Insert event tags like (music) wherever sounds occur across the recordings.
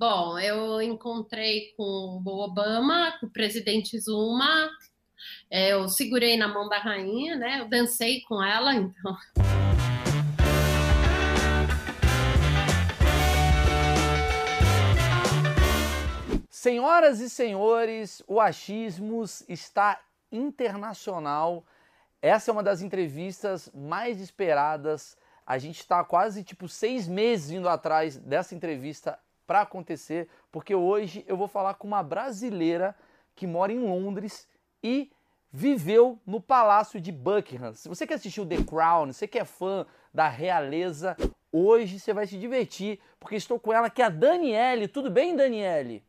Bom, eu encontrei com o Obama, com o presidente Zuma, é, eu segurei na mão da rainha, né? Eu dancei com ela, então. Senhoras e senhores, o Achismos está internacional. Essa é uma das entrevistas mais esperadas. A gente está quase tipo seis meses indo atrás dessa entrevista para acontecer, porque hoje eu vou falar com uma brasileira que mora em Londres e viveu no Palácio de Buckingham. Se você quer assistir o The Crown, você que é fã da realeza, hoje você vai se divertir, porque estou com ela que é a Daniele. Tudo bem, Daniele?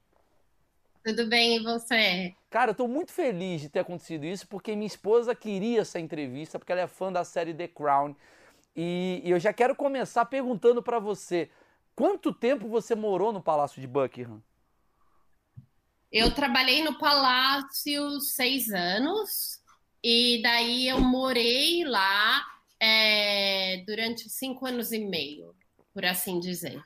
Tudo bem, e você? Cara, eu tô muito feliz de ter acontecido isso, porque minha esposa queria essa entrevista, porque ela é fã da série The Crown. E, e eu já quero começar perguntando para você, quanto tempo você morou no Palácio de Buckingham? Eu trabalhei no Palácio seis anos, e daí eu morei lá é, durante cinco anos e meio, por assim dizer.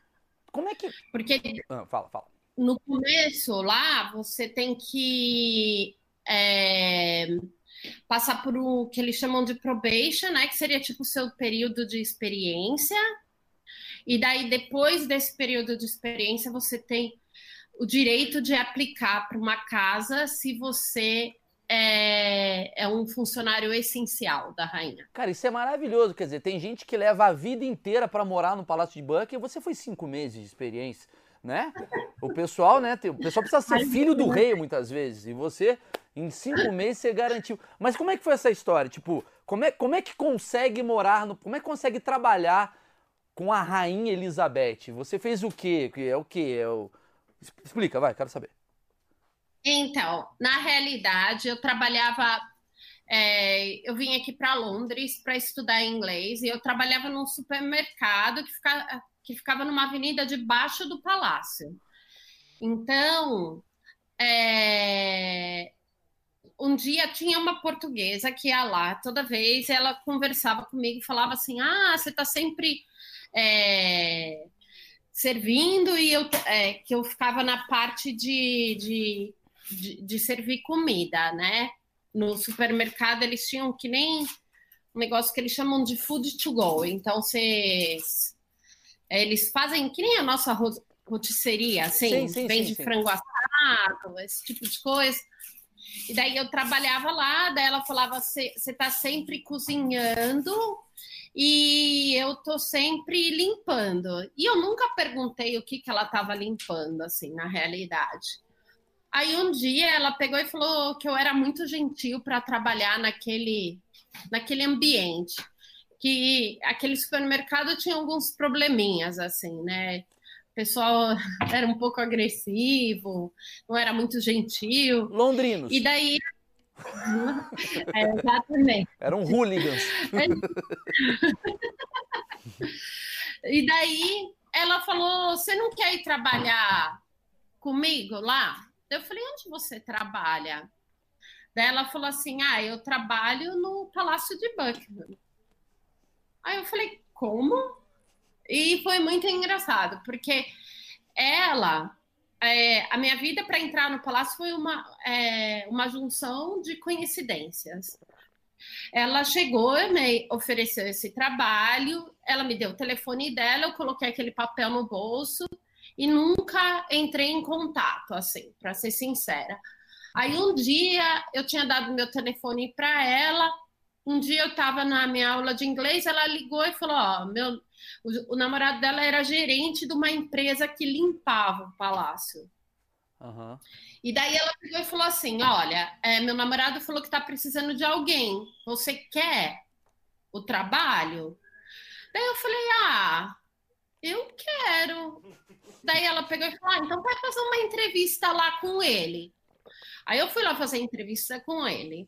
Como é que... Porque... Ah, fala, fala no começo lá, você tem que é, passar por o que eles chamam de probation, né? Que seria tipo o seu período de experiência. E daí, depois desse período de experiência, você tem o direito de aplicar para uma casa se você é, é, um funcionário essencial da rainha. Cara, isso é maravilhoso. Quer dizer, tem gente que leva a vida inteira para morar no Palácio de Buckingham e você foi cinco meses de experiência né? O pessoal, né? O pessoal precisa ser filho do rei muitas vezes. E você, em cinco meses, você garantiu. Mas como é que foi essa história? Tipo, como é, como é que consegue morar no. Como é que consegue trabalhar com a rainha Elizabeth? Você fez o quê? É o quê? É o... Explica, vai, quero saber. Então, na realidade, eu trabalhava. É, eu vim aqui para Londres para estudar inglês e eu trabalhava num supermercado que ficava que ficava numa avenida debaixo do palácio. Então, é... um dia tinha uma portuguesa que ia lá, toda vez ela conversava comigo, falava assim: Ah, você está sempre é... servindo, e eu, é, que eu ficava na parte de, de, de, de servir comida, né? No supermercado eles tinham que nem um negócio que eles chamam de food to go. Então, vocês eles fazem que nem a nossa rotisseria, assim, sim, sim, vende sim, frango assado, esse tipo de coisa. E daí eu trabalhava lá, daí ela falava: você está sempre cozinhando e eu tô sempre limpando. E eu nunca perguntei o que, que ela estava limpando, assim, na realidade. Aí um dia ela pegou e falou que eu era muito gentil para trabalhar naquele, naquele ambiente que aquele supermercado tinha alguns probleminhas, assim, né? O pessoal (laughs) era um pouco agressivo, não era muito gentil. Londrinos. E daí. (laughs) é, exatamente. Eram hooligans. (laughs) e daí ela falou: Você não quer ir trabalhar comigo lá? Eu falei: Onde você trabalha? Daí ela falou assim: Ah, eu trabalho no Palácio de Buckingham. Aí eu falei, como? E foi muito engraçado, porque ela, é, a minha vida para entrar no palácio foi uma, é, uma junção de coincidências. Ela chegou, me ofereceu esse trabalho, ela me deu o telefone dela, eu coloquei aquele papel no bolso e nunca entrei em contato, assim, para ser sincera. Aí um dia eu tinha dado meu telefone para ela, um dia eu estava na minha aula de inglês, ela ligou e falou: Ó, meu, o, o, namorado dela era gerente de uma empresa que limpava o palácio. Uhum. E daí ela pegou e falou assim: Olha, é, meu namorado falou que está precisando de alguém. Você quer o trabalho? Daí eu falei: Ah, eu quero. Daí ela pegou e falou: ah, então vai fazer uma entrevista lá com ele. Aí eu fui lá fazer entrevista com ele.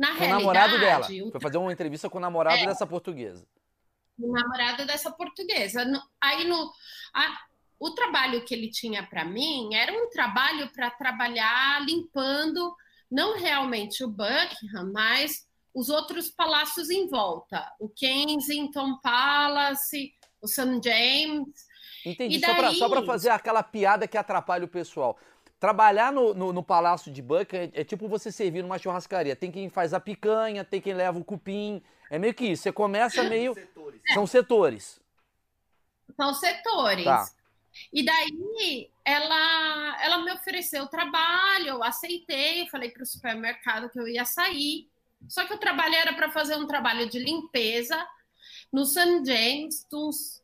Na com o namorado dela. Foi fazer uma entrevista com o namorado é, dessa portuguesa. O namorado dessa portuguesa. Aí no. A, o trabalho que ele tinha para mim era um trabalho para trabalhar limpando, não realmente o Buckingham, mas os outros palácios em volta, o Kensington Palace, o St. James. Entendi. Daí... Só para fazer aquela piada que atrapalha o pessoal. Trabalhar no, no, no Palácio de Buckingham é, é, tipo você servir numa churrascaria. Tem quem faz a picanha, tem quem leva o cupim. É meio que isso. Você começa meio. Setores. São setores. São setores. Tá. E daí ela, ela me ofereceu trabalho, eu aceitei, eu falei para o supermercado que eu ia sair. Só que o trabalho era para fazer um trabalho de limpeza no St. James, uns,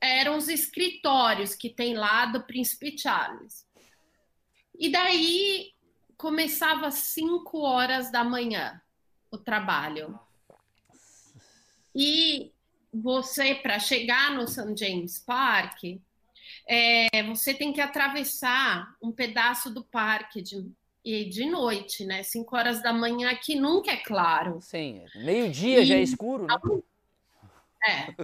eram os escritórios que tem lá do Príncipe Charles. E daí começava às 5 horas da manhã o trabalho. E você, para chegar no St. James Park, é, você tem que atravessar um pedaço do parque de, e de noite, né? 5 horas da manhã, que nunca é claro. Sim, meio-dia já é escuro, né? É.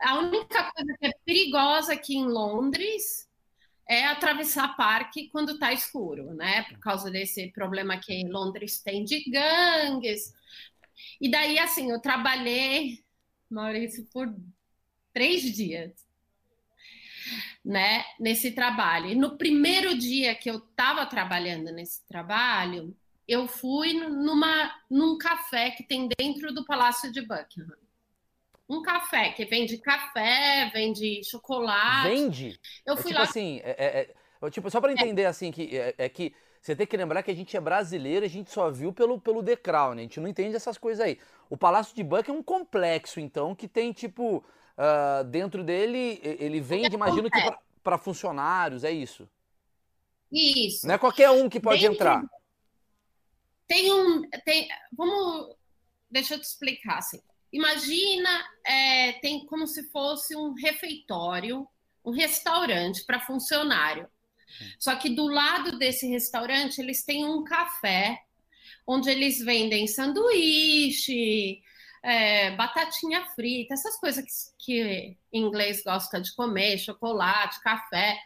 A única coisa que é perigosa aqui em Londres é atravessar parque quando está escuro, né? Por causa desse problema que Londres tem de gangues. E daí, assim, eu trabalhei, Maurício, por três dias, né? Nesse trabalho. E no primeiro dia que eu estava trabalhando nesse trabalho, eu fui numa, num café que tem dentro do Palácio de Buckingham um café, que vende café, vende chocolate. Vende? Eu fui é, tipo lá. assim, é, é, é tipo, só para entender assim, que é, é, que você tem que lembrar que a gente é brasileiro, a gente só viu pelo, pelo The Crown, né? A gente não entende essas coisas aí. O Palácio de Buckingham é um complexo, então, que tem, tipo, uh, dentro dele, ele vende, imagino que para funcionários, é isso? Isso. Não é qualquer um que pode dentro... entrar. Tem um. Tem, vamos. Deixa eu te explicar assim. Imagina, é, tem como se fosse um refeitório, um restaurante para funcionário. Só que do lado desse restaurante eles têm um café onde eles vendem sanduíche, é, batatinha frita, essas coisas que, que inglês gosta de comer, chocolate, café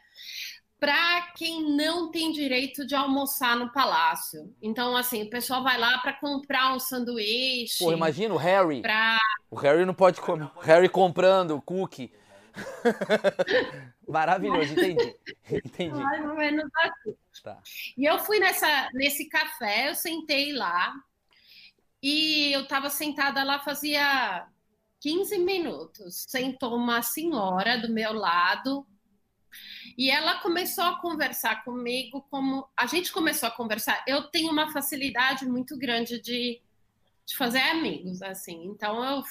para quem não tem direito de almoçar no palácio. Então, assim, o pessoal vai lá para comprar um sanduíche. Pô, imagina o Harry. Pra... O Harry não pode comer. Harry comprando o cookie. (laughs) Maravilhoso, entendi. entendi. Mais ou menos assim. Tá. E eu fui nessa, nesse café, eu sentei lá e eu estava sentada lá fazia 15 minutos. Sentou uma senhora do meu lado, e ela começou a conversar comigo como a gente começou a conversar. Eu tenho uma facilidade muito grande de, de fazer amigos, assim. Então eu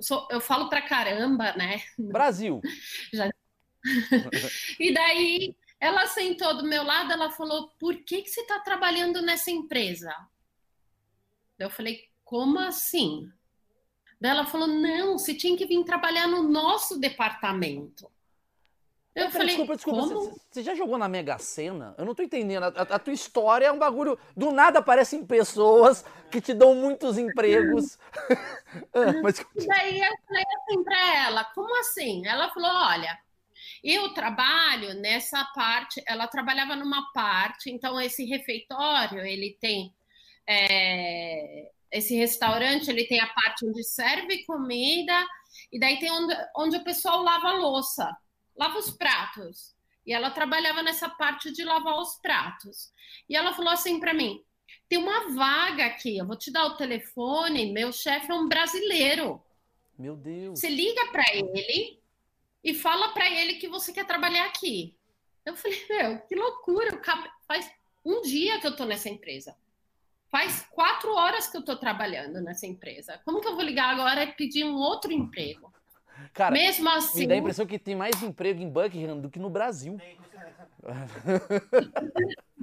sou, eu falo pra caramba, né? Brasil. (laughs) Já... e daí ela sentou do meu lado, ela falou: "Por que que você está trabalhando nessa empresa?" Eu falei: "Como assim?" Daí ela falou: "Não, você tinha que vir trabalhar no nosso departamento." Eu falei, desculpa, desculpa. Você, você, já jogou na Mega Sena? Eu não tô entendendo. A, a, tua história é um bagulho. Do nada aparecem pessoas que te dão muitos empregos. (laughs) ah, mas... Daí eu falei assim pra ela: como assim? Ela falou: olha, eu trabalho nessa parte. Ela trabalhava numa parte, então esse refeitório ele tem. É, esse restaurante ele tem a parte onde serve comida e daí tem onde, onde o pessoal lava a louça lava os pratos. E ela trabalhava nessa parte de lavar os pratos. E ela falou assim para mim: tem uma vaga aqui, eu vou te dar o telefone, meu chefe é um brasileiro. Meu Deus. Você liga para ele e fala para ele que você quer trabalhar aqui. Eu falei, meu, que loucura. Faz um dia que eu tô nessa empresa. Faz quatro horas que eu tô trabalhando nessa empresa. Como que eu vou ligar agora e pedir um outro emprego? Cara, Mesmo assim. Me dá a impressão que tem mais emprego em Buckingham do que no Brasil.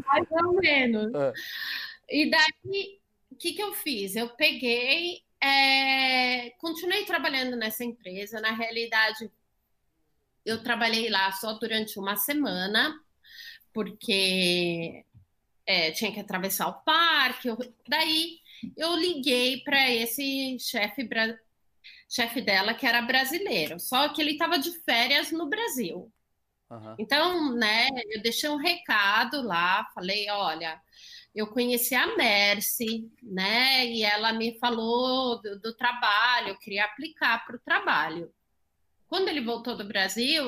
mais ou menos. É. E daí, o que, que eu fiz? Eu peguei, é, continuei trabalhando nessa empresa. Na realidade, eu trabalhei lá só durante uma semana, porque é, tinha que atravessar o parque. Eu, daí, eu liguei para esse chefe chefe dela que era brasileiro, só que ele estava de férias no Brasil. Uhum. Então, né, eu deixei um recado lá, falei, olha, eu conheci a Mercy, né, e ela me falou do, do trabalho, eu queria aplicar para o trabalho. Quando ele voltou do Brasil,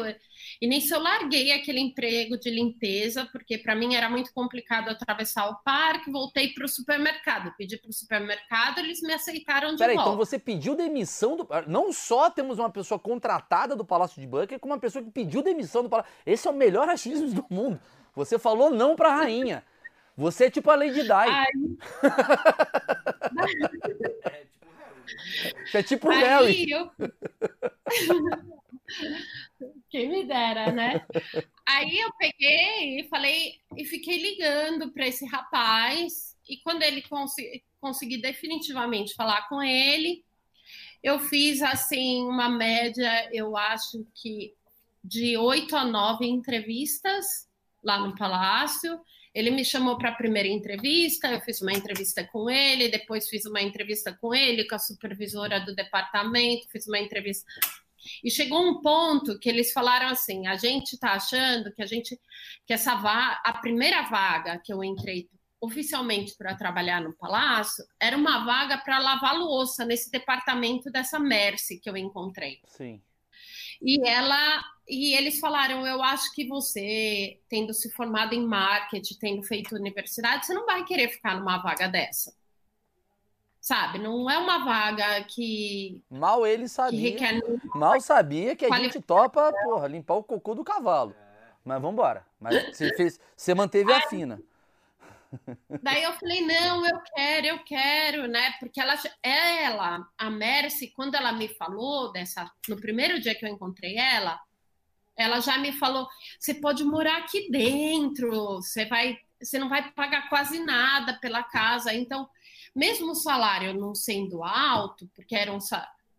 e nisso eu larguei aquele emprego de limpeza, porque para mim era muito complicado atravessar o parque, voltei para o supermercado, pedi para o supermercado, eles me aceitaram de Peraí, volta. então você pediu demissão do. Não só temos uma pessoa contratada do Palácio de Buckingham, como uma pessoa que pediu demissão do Palácio. Esse é o melhor achismo do mundo. Você falou não para a rainha. Você é tipo a Lady Di. Ai. (laughs) (laughs) Você é tipo Aí eu... (laughs) Quem me dera, né? Aí eu peguei e falei e fiquei ligando para esse rapaz e quando ele cons consegui definitivamente falar com ele, eu fiz assim uma média, eu acho que de oito a nove entrevistas lá no palácio. Ele me chamou para a primeira entrevista, eu fiz uma entrevista com ele, depois fiz uma entrevista com ele, com a supervisora do departamento, fiz uma entrevista. E chegou um ponto que eles falaram assim: a gente está achando que a gente que essa vaga, a primeira vaga que eu entrei oficialmente para trabalhar no palácio era uma vaga para lavar louça nesse departamento dessa Mercy que eu encontrei. Sim. E ela e eles falaram: eu acho que você, tendo se formado em marketing, tendo feito universidade, você não vai querer ficar numa vaga dessa. Sabe? Não é uma vaga que. Mal ele sabia. Mal sabia que a gente topa, porra, limpar o cocô do cavalo. Mas vambora. Mas você fez. Você manteve a fina. Daí eu falei: não, eu quero, eu quero, né? Porque ela, ela, a Mercy, quando ela me falou dessa. No primeiro dia que eu encontrei ela, ela já me falou: você pode morar aqui dentro, você vai. Você não vai pagar quase nada pela casa. Então, mesmo o salário não sendo alto, porque era um,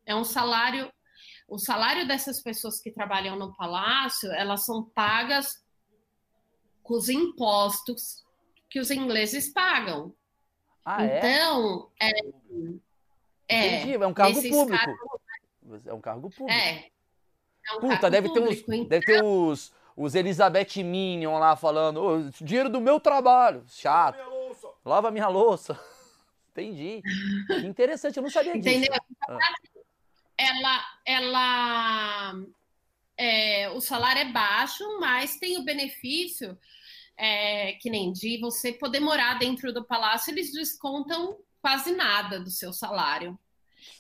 é um salário, o salário dessas pessoas que trabalham no palácio, elas são pagas com os impostos que os ingleses pagam. Ah, é? então, é, é, Entendi. É um cargo público. casos, É um cargo público. é. É um Puta, cargo deve ter uns, público, então- deve ter os, os Elizabeth Minion lá falando, "Ô, dinheiro do meu trabalho. Chato. Lava minha louça. (laughs) Entendi. Que interessante, eu não sabia disso. Entendeu? Ah. Ela, ela, é, o salário é baixo, mas tem o benefício, é, que nem de você poder morar dentro do palácio, eles descontam quase nada do seu salário.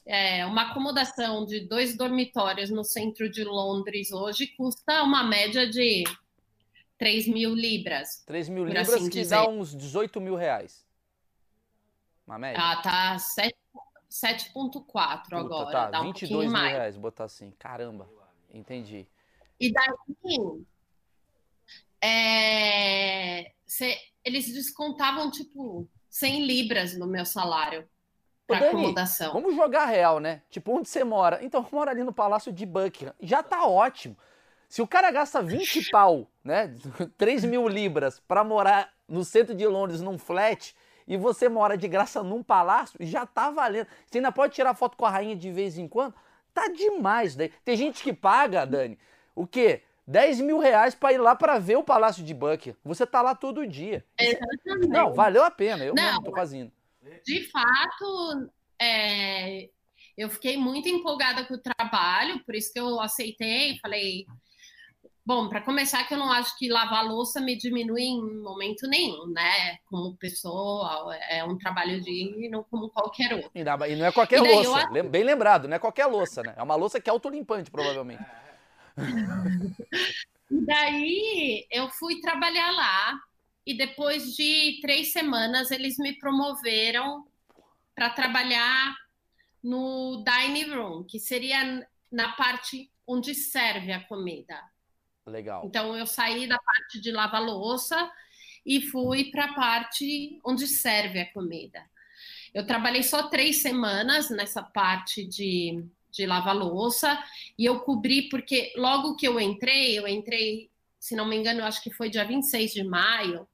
É, uma acomodação de dois dormitórios no centro de Londres hoje custa uma média de 3 mil libras. 3 mil libras assim que dizer. dá uns 18 mil reais. Uma média. Ah, tá 7 7,4 Puta, agora, tá, dá um 22 pouquinho mil mais. reais, botar assim. Caramba. Entendi. E daí, é, cê- eles descontavam, tipo, 100 libras no meu salário Ô, Dani, acomodação. Vamos jogar real, né? Tipo, onde você mora? Então, eu moro ali no Palácio de Buckingham. Já tá ótimo. Se o cara gasta 20 pau, né? (laughs) 3 mil libras pra morar no centro de Londres num flat e você mora de graça num palácio, já tá valendo. Você ainda pode tirar foto com a rainha de vez em quando. Tá demais daí. Tem gente que paga, Dani, o quê? 10 mil reais pra ir lá pra ver o Palácio de Buckingham. Você tá lá todo dia. Exatamente. Não, valeu a pena. Eu Não. tô quase indo. De fato, é, eu fiquei muito empolgada com o trabalho, por isso que eu aceitei. Falei, bom, para começar, que eu não acho que lavar louça me diminui em momento nenhum, né? Como pessoa, é um trabalho digno como qualquer outro. E não é qualquer eu louça. Lem- Bem lembrado, não é qualquer louça, né? É uma louça que é autolimpante, provavelmente. E daí eu fui trabalhar lá e depois de três semanas eles me promoveram para trabalhar no dining room, que seria na parte onde serve a comida. Legal. Então eu saí da parte de lavar louça e fui para a parte onde serve a comida. Eu trabalhei só três semanas nessa parte de, de lavar louça e eu cobri porque logo que eu entrei, eu entrei, se não me engano, acho que foi dia 26 de maio,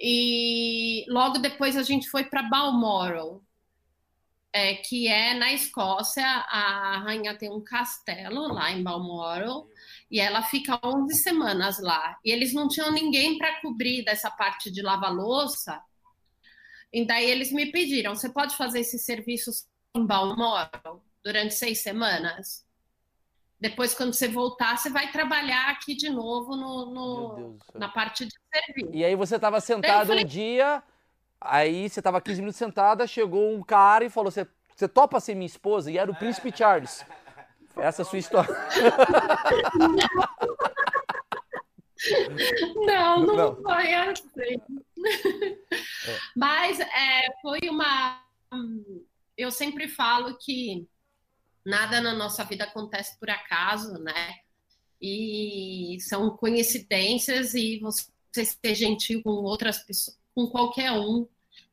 e logo depois a gente foi para Balmoral, é, que é na Escócia. A rainha tem um castelo lá em Balmoral e ela fica 11 semanas lá. E eles não tinham ninguém para cobrir dessa parte de lavar-louça. E daí eles me pediram: você pode fazer esse serviço em Balmoral durante seis semanas? depois, quando você voltar, você vai trabalhar aqui de novo no, no na parte de serviço. E aí você estava sentado falei... um dia, aí você estava 15 minutos sentada, chegou um cara e falou: Você, você topa ser minha esposa? E era o príncipe Charles. Essa é a sua história. (laughs) Não, não, não. foi assim. É. Mas é, foi uma. Eu sempre falo que nada na nossa vida acontece por acaso, né? E são coincidências e você ser gentil com outras pessoas, com qualquer um,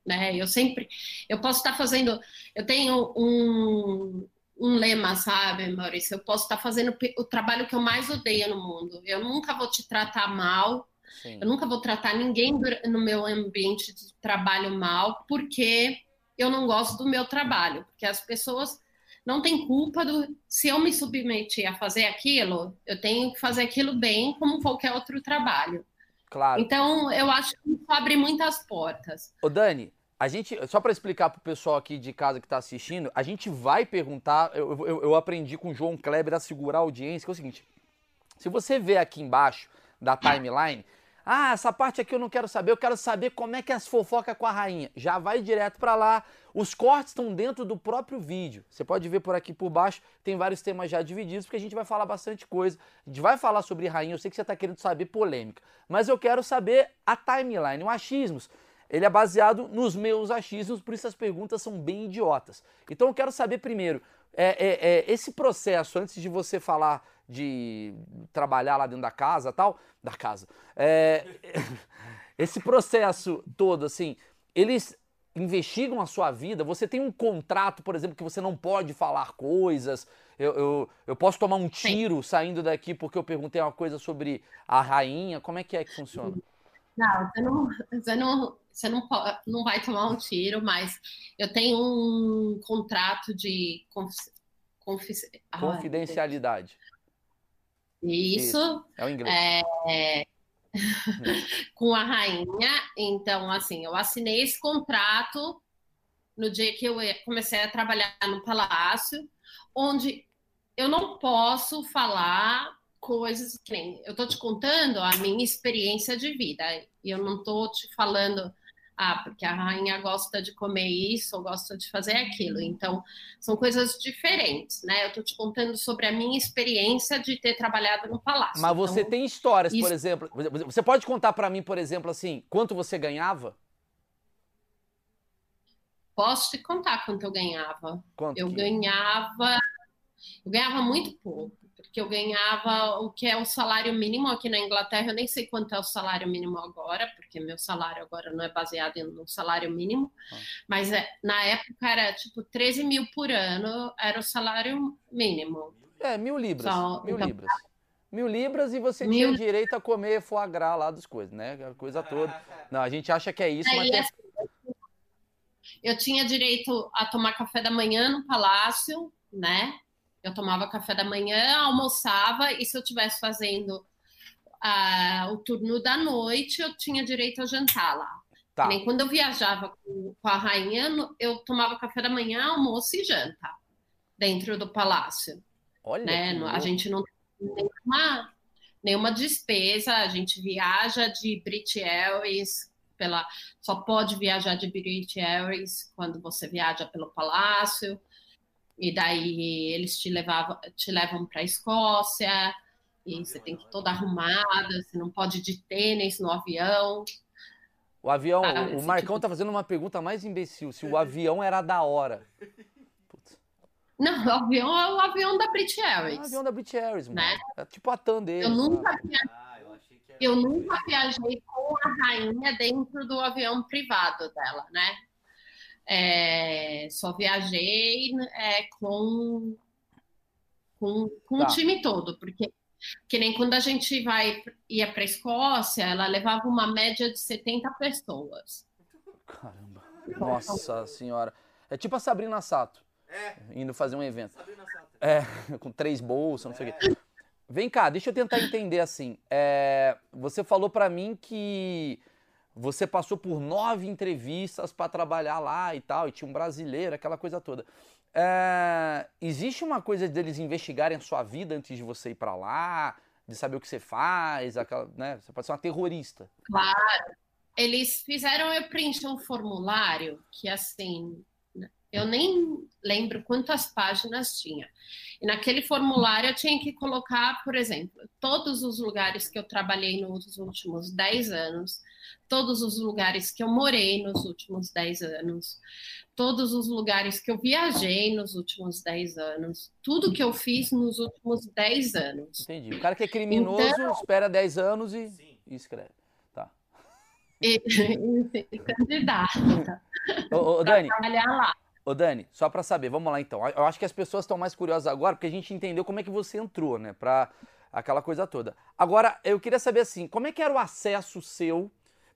né? Eu sempre, eu posso estar fazendo, eu tenho um, um lema, sabe, Maurício? Eu posso estar fazendo o trabalho que eu mais odeio no mundo. Eu nunca vou te tratar mal, Sim. eu nunca vou tratar ninguém no meu ambiente de trabalho mal, porque eu não gosto do meu trabalho, porque as pessoas não têm culpa do se eu me submeter a fazer aquilo, eu tenho que fazer aquilo bem como qualquer outro trabalho. Claro. Então, eu acho que isso abre muitas portas. Ô Dani, a gente, só para explicar para o pessoal aqui de casa que está assistindo, a gente vai perguntar. Eu, eu, eu, aprendi com o João Kleber a segurar a audiência, que é o seguinte: se você vê aqui embaixo da timeline, ah, essa parte aqui eu não quero saber, eu quero saber como é que é as fofocas com a rainha. Já vai direto para lá. Os cortes estão dentro do próprio vídeo. Você pode ver por aqui por baixo, tem vários temas já divididos, porque a gente vai falar bastante coisa. A gente vai falar sobre rainha, eu sei que você está querendo saber polêmica, mas eu quero saber a timeline, o achismos. Ele é baseado nos meus achismos, por isso as perguntas são bem idiotas. Então eu quero saber primeiro, é, é, é, esse processo, antes de você falar de trabalhar lá dentro da casa tal, da casa, é, (laughs) esse processo todo, assim, eles investigam a sua vida, você tem um contrato, por exemplo, que você não pode falar coisas, eu, eu, eu posso tomar um tiro Sim. saindo daqui porque eu perguntei uma coisa sobre a rainha, como é que é que funciona? Não, você não, você não, você não, não vai tomar um tiro, mas eu tenho um contrato de confidencialidade. Isso. Isso. É o inglês. É... (laughs) com a rainha. Então, assim, eu assinei esse contrato no dia que eu comecei a trabalhar no palácio, onde eu não posso falar coisas que nem eu tô te contando a minha experiência de vida. E eu não tô te falando ah, porque a rainha gosta de comer isso ou gosta de fazer aquilo. Então, são coisas diferentes, né? Eu estou te contando sobre a minha experiência de ter trabalhado no palácio. Mas você então, tem histórias, isso... por exemplo. Você pode contar para mim, por exemplo, assim, quanto você ganhava? Posso te contar quanto eu ganhava. Quanto eu que... ganhava. Eu ganhava muito pouco porque eu ganhava o que é o salário mínimo aqui na Inglaterra. Eu nem sei quanto é o salário mínimo agora, porque meu salário agora não é baseado no salário mínimo, ah. mas é, na época era tipo 13 mil por ano, era o salário mínimo. É, mil libras. Só, mil então, libras. Mil libras e você mil... tinha direito a comer foie gras lá das coisas, né? A coisa toda. Não, a gente acha que é isso, mas. Tem... Assim, eu tinha direito a tomar café da manhã no palácio, né? Eu tomava café da manhã, almoçava, e se eu estivesse fazendo uh, o turno da noite, eu tinha direito a jantar lá. Tá. Nem quando eu viajava com, com, a rainha, eu tomava café da manhã, almoço e janta dentro do palácio. Olha, né? A gente não tem nenhuma, nenhuma despesa, a gente viaja de British Airways pela, só pode viajar de British Airways quando você viaja pelo palácio e daí eles te, levavam, te levam para a Escócia, e você tem que ir toda arrumada, você não pode ir de tênis no avião. O avião, ah, o Marcão tipo... tá fazendo uma pergunta mais imbecil, se o (laughs) avião era da hora. Putz. Não, o avião é o avião da British Airways. É o avião da British Airways, né? É tipo a TAM dele. Eu nunca, ah, eu, eu nunca viajei com a rainha dentro do avião privado dela, né? É, só viajei é, com, com, com tá. o time todo, porque que nem quando a gente vai ia para a Escócia, ela levava uma média de 70 pessoas. Caramba. Nossa senhora. É tipo a Sabrina Sato. É. Indo fazer um evento. Sabrina Sato. É, (laughs) com três bolsas, não sei o quê. Vem cá, deixa eu tentar entender assim. É, você falou para mim que você passou por nove entrevistas para trabalhar lá e tal, e tinha um brasileiro, aquela coisa toda. é, existe uma coisa deles investigarem a sua vida antes de você ir para lá, de saber o que você faz, aquela, né? Você pode ser uma terrorista. Claro. Eles fizeram eu preencher um formulário que assim, eu nem lembro quantas páginas tinha. E naquele formulário eu tinha que colocar, por exemplo, todos os lugares que eu trabalhei nos últimos 10 anos, todos os lugares que eu morei nos últimos 10 anos, todos os lugares que eu viajei nos últimos 10 anos, tudo que eu fiz nos últimos 10 anos. Entendi. O cara que é criminoso então... espera 10 anos e, e escreve. Tá. (laughs) E, e candidata. Ô, ô Dani. Trabalhar lá. Ô Dani, só para saber, vamos lá então. Eu acho que as pessoas estão mais curiosas agora porque a gente entendeu como é que você entrou, né, para aquela coisa toda. Agora, eu queria saber assim, como é que era o acesso seu?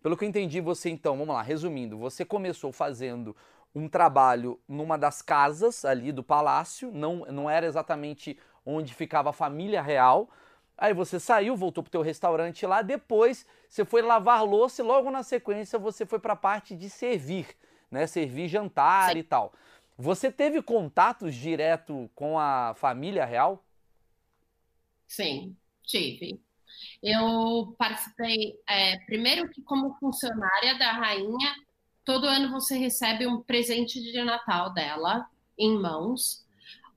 Pelo que eu entendi, você então, vamos lá, resumindo, você começou fazendo um trabalho numa das casas ali do palácio, não, não era exatamente onde ficava a família real. Aí você saiu, voltou pro teu restaurante lá, depois você foi lavar louça e logo na sequência você foi para a parte de servir né? Servir jantar Sim. e tal. Você teve contatos direto com a família real? Sim, tive. Eu participei, é, primeiro que como funcionária da rainha, todo ano você recebe um presente de Natal dela em mãos.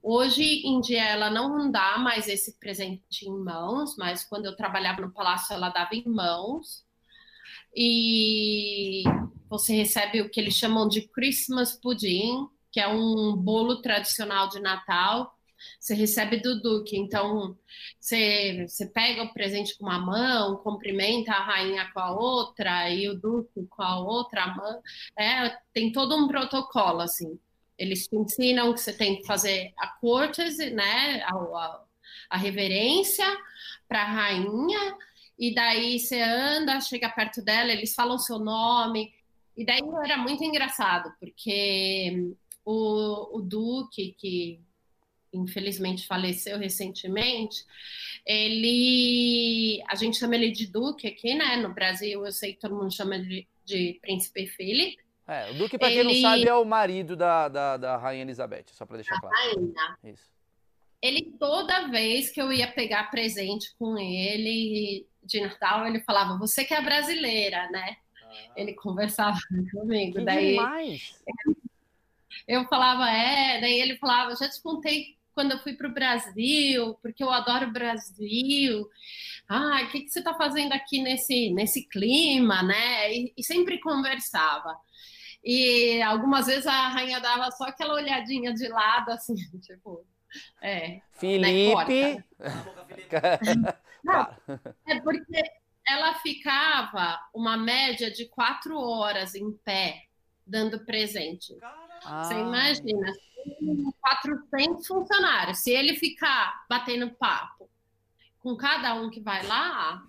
Hoje em dia ela não dá mais esse presente em mãos, mas quando eu trabalhava no palácio ela dava em mãos. E você recebe o que eles chamam de Christmas pudding, que é um bolo tradicional de Natal. Você recebe do Duque, então você, você pega o presente com uma mão, cumprimenta a rainha com a outra e o Duque com a outra mão. É, tem todo um protocolo assim. Eles te ensinam que você tem que fazer a courtesy, né, a, a, a reverência para a rainha, e daí você anda, chega perto dela, eles falam seu nome, e daí era muito engraçado, porque o, o Duque, que infelizmente faleceu recentemente, ele. A gente chama ele de Duque aqui, né? No Brasil, eu sei que todo mundo chama de, de Príncipe Felipe. É, o Duque, para quem ele... não sabe, é o marido da, da, da Rainha Elizabeth, só para deixar claro. Rainha. Isso. Ele, toda vez que eu ia pegar presente com ele de Natal, ele falava: Você que é brasileira, né? Ele conversava (laughs) comigo. Que daí demais. (laughs) eu falava, é, daí ele falava, já te contei quando eu fui para o Brasil, porque eu adoro o Brasil. Ah, o que, que você está fazendo aqui nesse, nesse clima, né? E, e, sempre conversava. E algumas vezes a rainha dava só aquela olhadinha de lado, assim, (laughs) tipo, é. Felipe. Né, Não, é porque ela ficava uma média de quatro horas em pé, dando presente. Você imagina, 400 funcionários. Se ele ficar batendo papo com cada um que vai lá,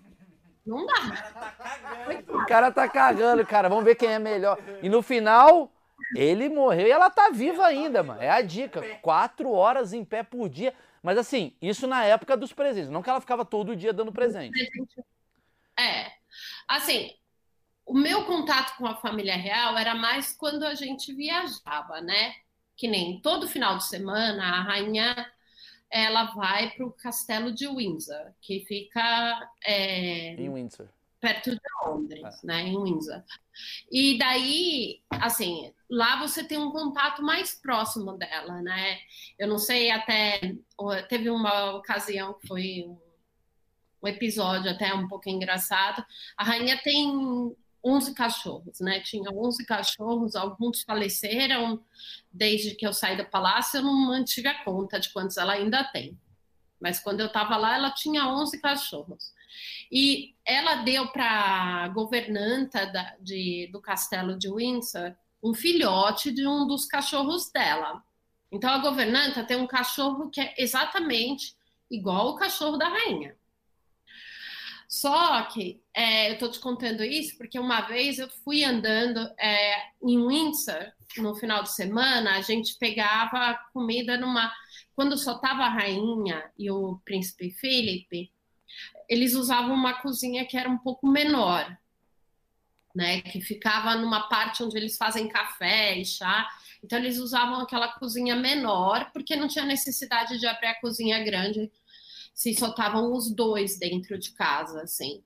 não dá. O cara tá cagando, cara. Vamos ver quem é melhor. E no final, ele morreu e ela tá viva ainda, mano. É a dica. Quatro horas em pé por dia. Mas assim, isso na época dos presentes. Não que ela ficava todo dia dando presente. É. Assim, o meu contato com a família real era mais quando a gente viajava, né? Que nem todo final de semana a rainha ela vai para o castelo de Windsor, que fica é, em Windsor, perto de Londres, é. né? Em Windsor. E daí, assim, lá você tem um contato mais próximo dela, né? Eu não sei até teve uma ocasião que foi um episódio até um pouco engraçado. A rainha tem 11 cachorros, né? Tinha 11 cachorros, alguns faleceram desde que eu saí do palácio, eu não mantive a conta de quantos ela ainda tem. Mas quando eu estava lá, ela tinha 11 cachorros. E ela deu para a governanta da, de, do castelo de Windsor um filhote de um dos cachorros dela. Então a governanta tem um cachorro que é exatamente igual o cachorro da rainha. Só que é, eu estou te contando isso porque uma vez eu fui andando é, em Windsor no final de semana, a gente pegava comida numa. Quando só tava a rainha e o príncipe Felipe, eles usavam uma cozinha que era um pouco menor. né? Que ficava numa parte onde eles fazem café e chá. Então eles usavam aquela cozinha menor, porque não tinha necessidade de abrir a cozinha grande, se soltavam os dois dentro de casa, assim.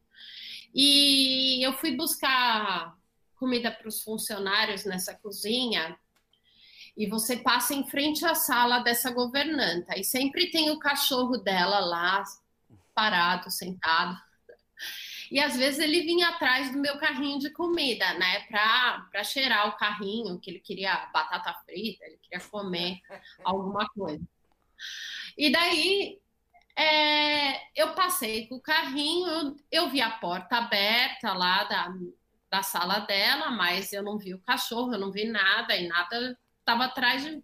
E eu fui buscar comida para os funcionários nessa cozinha e você passa em frente à sala dessa governanta e sempre tem o cachorro dela lá parado, sentado. E às vezes ele vinha atrás do meu carrinho de comida, né, para cheirar o carrinho, que ele queria batata frita, ele queria comer alguma coisa. E daí é, eu passei com o carrinho, eu, vi a porta aberta lá da, da sala dela, mas eu não vi o cachorro, eu não vi nada, e nada estava atrás de.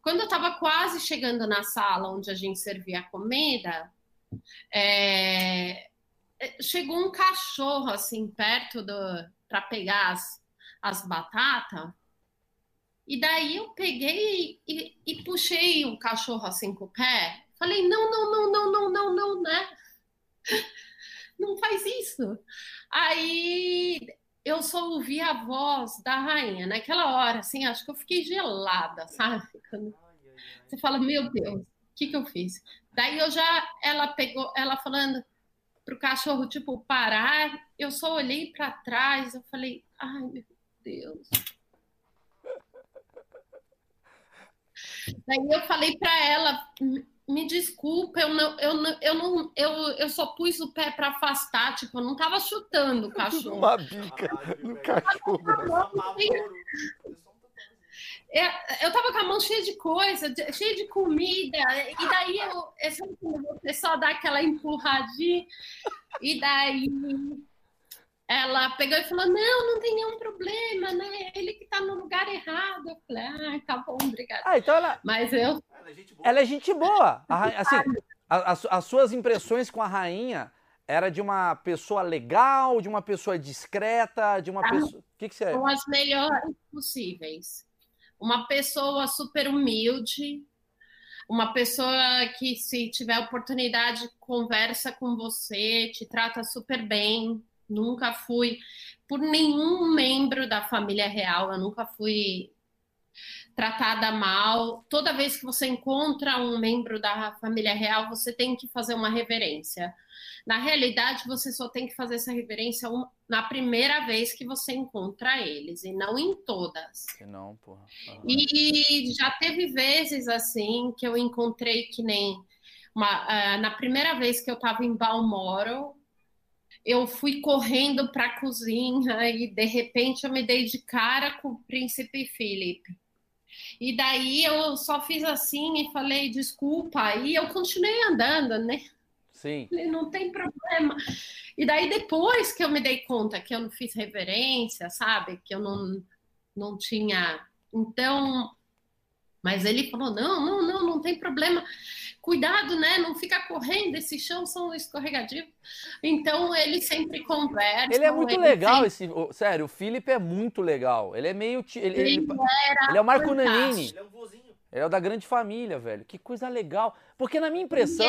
Quando eu estava quase chegando na sala onde a gente servia a comida, é, chegou um cachorro assim perto do para pegar as, as batatas. E daí eu peguei e, e, puxei o cachorro assim com o pé. Falei, não, não, não, não, não, não, não, né? (laughs) Não faz isso. Aí eu só ouvi a voz da rainha naquela hora, assim, acho que eu fiquei gelada, sabe? Você fala, meu Deus, o que, que eu fiz? Daí eu já, ela pegou, ela falando, para o cachorro, tipo, parar. Eu só olhei para trás, eu falei, ai, meu Deus. Daí eu falei para ela, me desculpa, eu não, eu não, eu não, eu, eu só pus o pé para afastar, tipo, eu não tava chutando o (laughs) cachorro. Uma bica no cachorro. É, eu tava com a mão cheia de coisa, cheia de comida, e daí eu, é você só dá aquela empurradinha, e daí ela pegou e falou: Não, não tem nenhum problema, né? Ele que tá no lugar errado. Eu falei: Ah, tá bom, obrigada. Ah, então ela. Mas eu. Ela é gente boa. A, (laughs) assim, a, a, as suas impressões com a rainha era de uma pessoa legal, de uma pessoa discreta, de uma ah, pessoa. O que, que você é? São as melhores possíveis uma pessoa super humilde, uma pessoa que, se tiver oportunidade, conversa com você, te trata super bem. Nunca fui por nenhum membro da família real, eu nunca fui tratada mal. Toda vez que você encontra um membro da família real, você tem que fazer uma reverência. Na realidade, você só tem que fazer essa reverência na primeira vez que você encontra eles, e não em todas. Que não, porra. Uhum. E já teve vezes assim que eu encontrei que nem. Uma, uh, na primeira vez que eu estava em Balmoral, eu fui correndo para a cozinha e de repente eu me dei de cara com o príncipe Philip. E daí eu só fiz assim e falei desculpa, e eu continuei andando, né? Sim. Não tem problema. E daí, depois que eu me dei conta que eu não fiz reverência, sabe? Que eu não, não tinha. Então. Mas ele falou: não, não, não, não tem problema. Cuidado, né? Não fica correndo, esses chão são escorregadios. Então ele sempre conversa. Ele é muito ele legal, sempre... esse. Sério, o Felipe é muito legal. Ele é meio. Ele, ele, ele, ele é o Marco fantástico. Nanini. Ele é um vozinho. Ele é o da grande família, velho. Que coisa legal. Porque na minha impressão.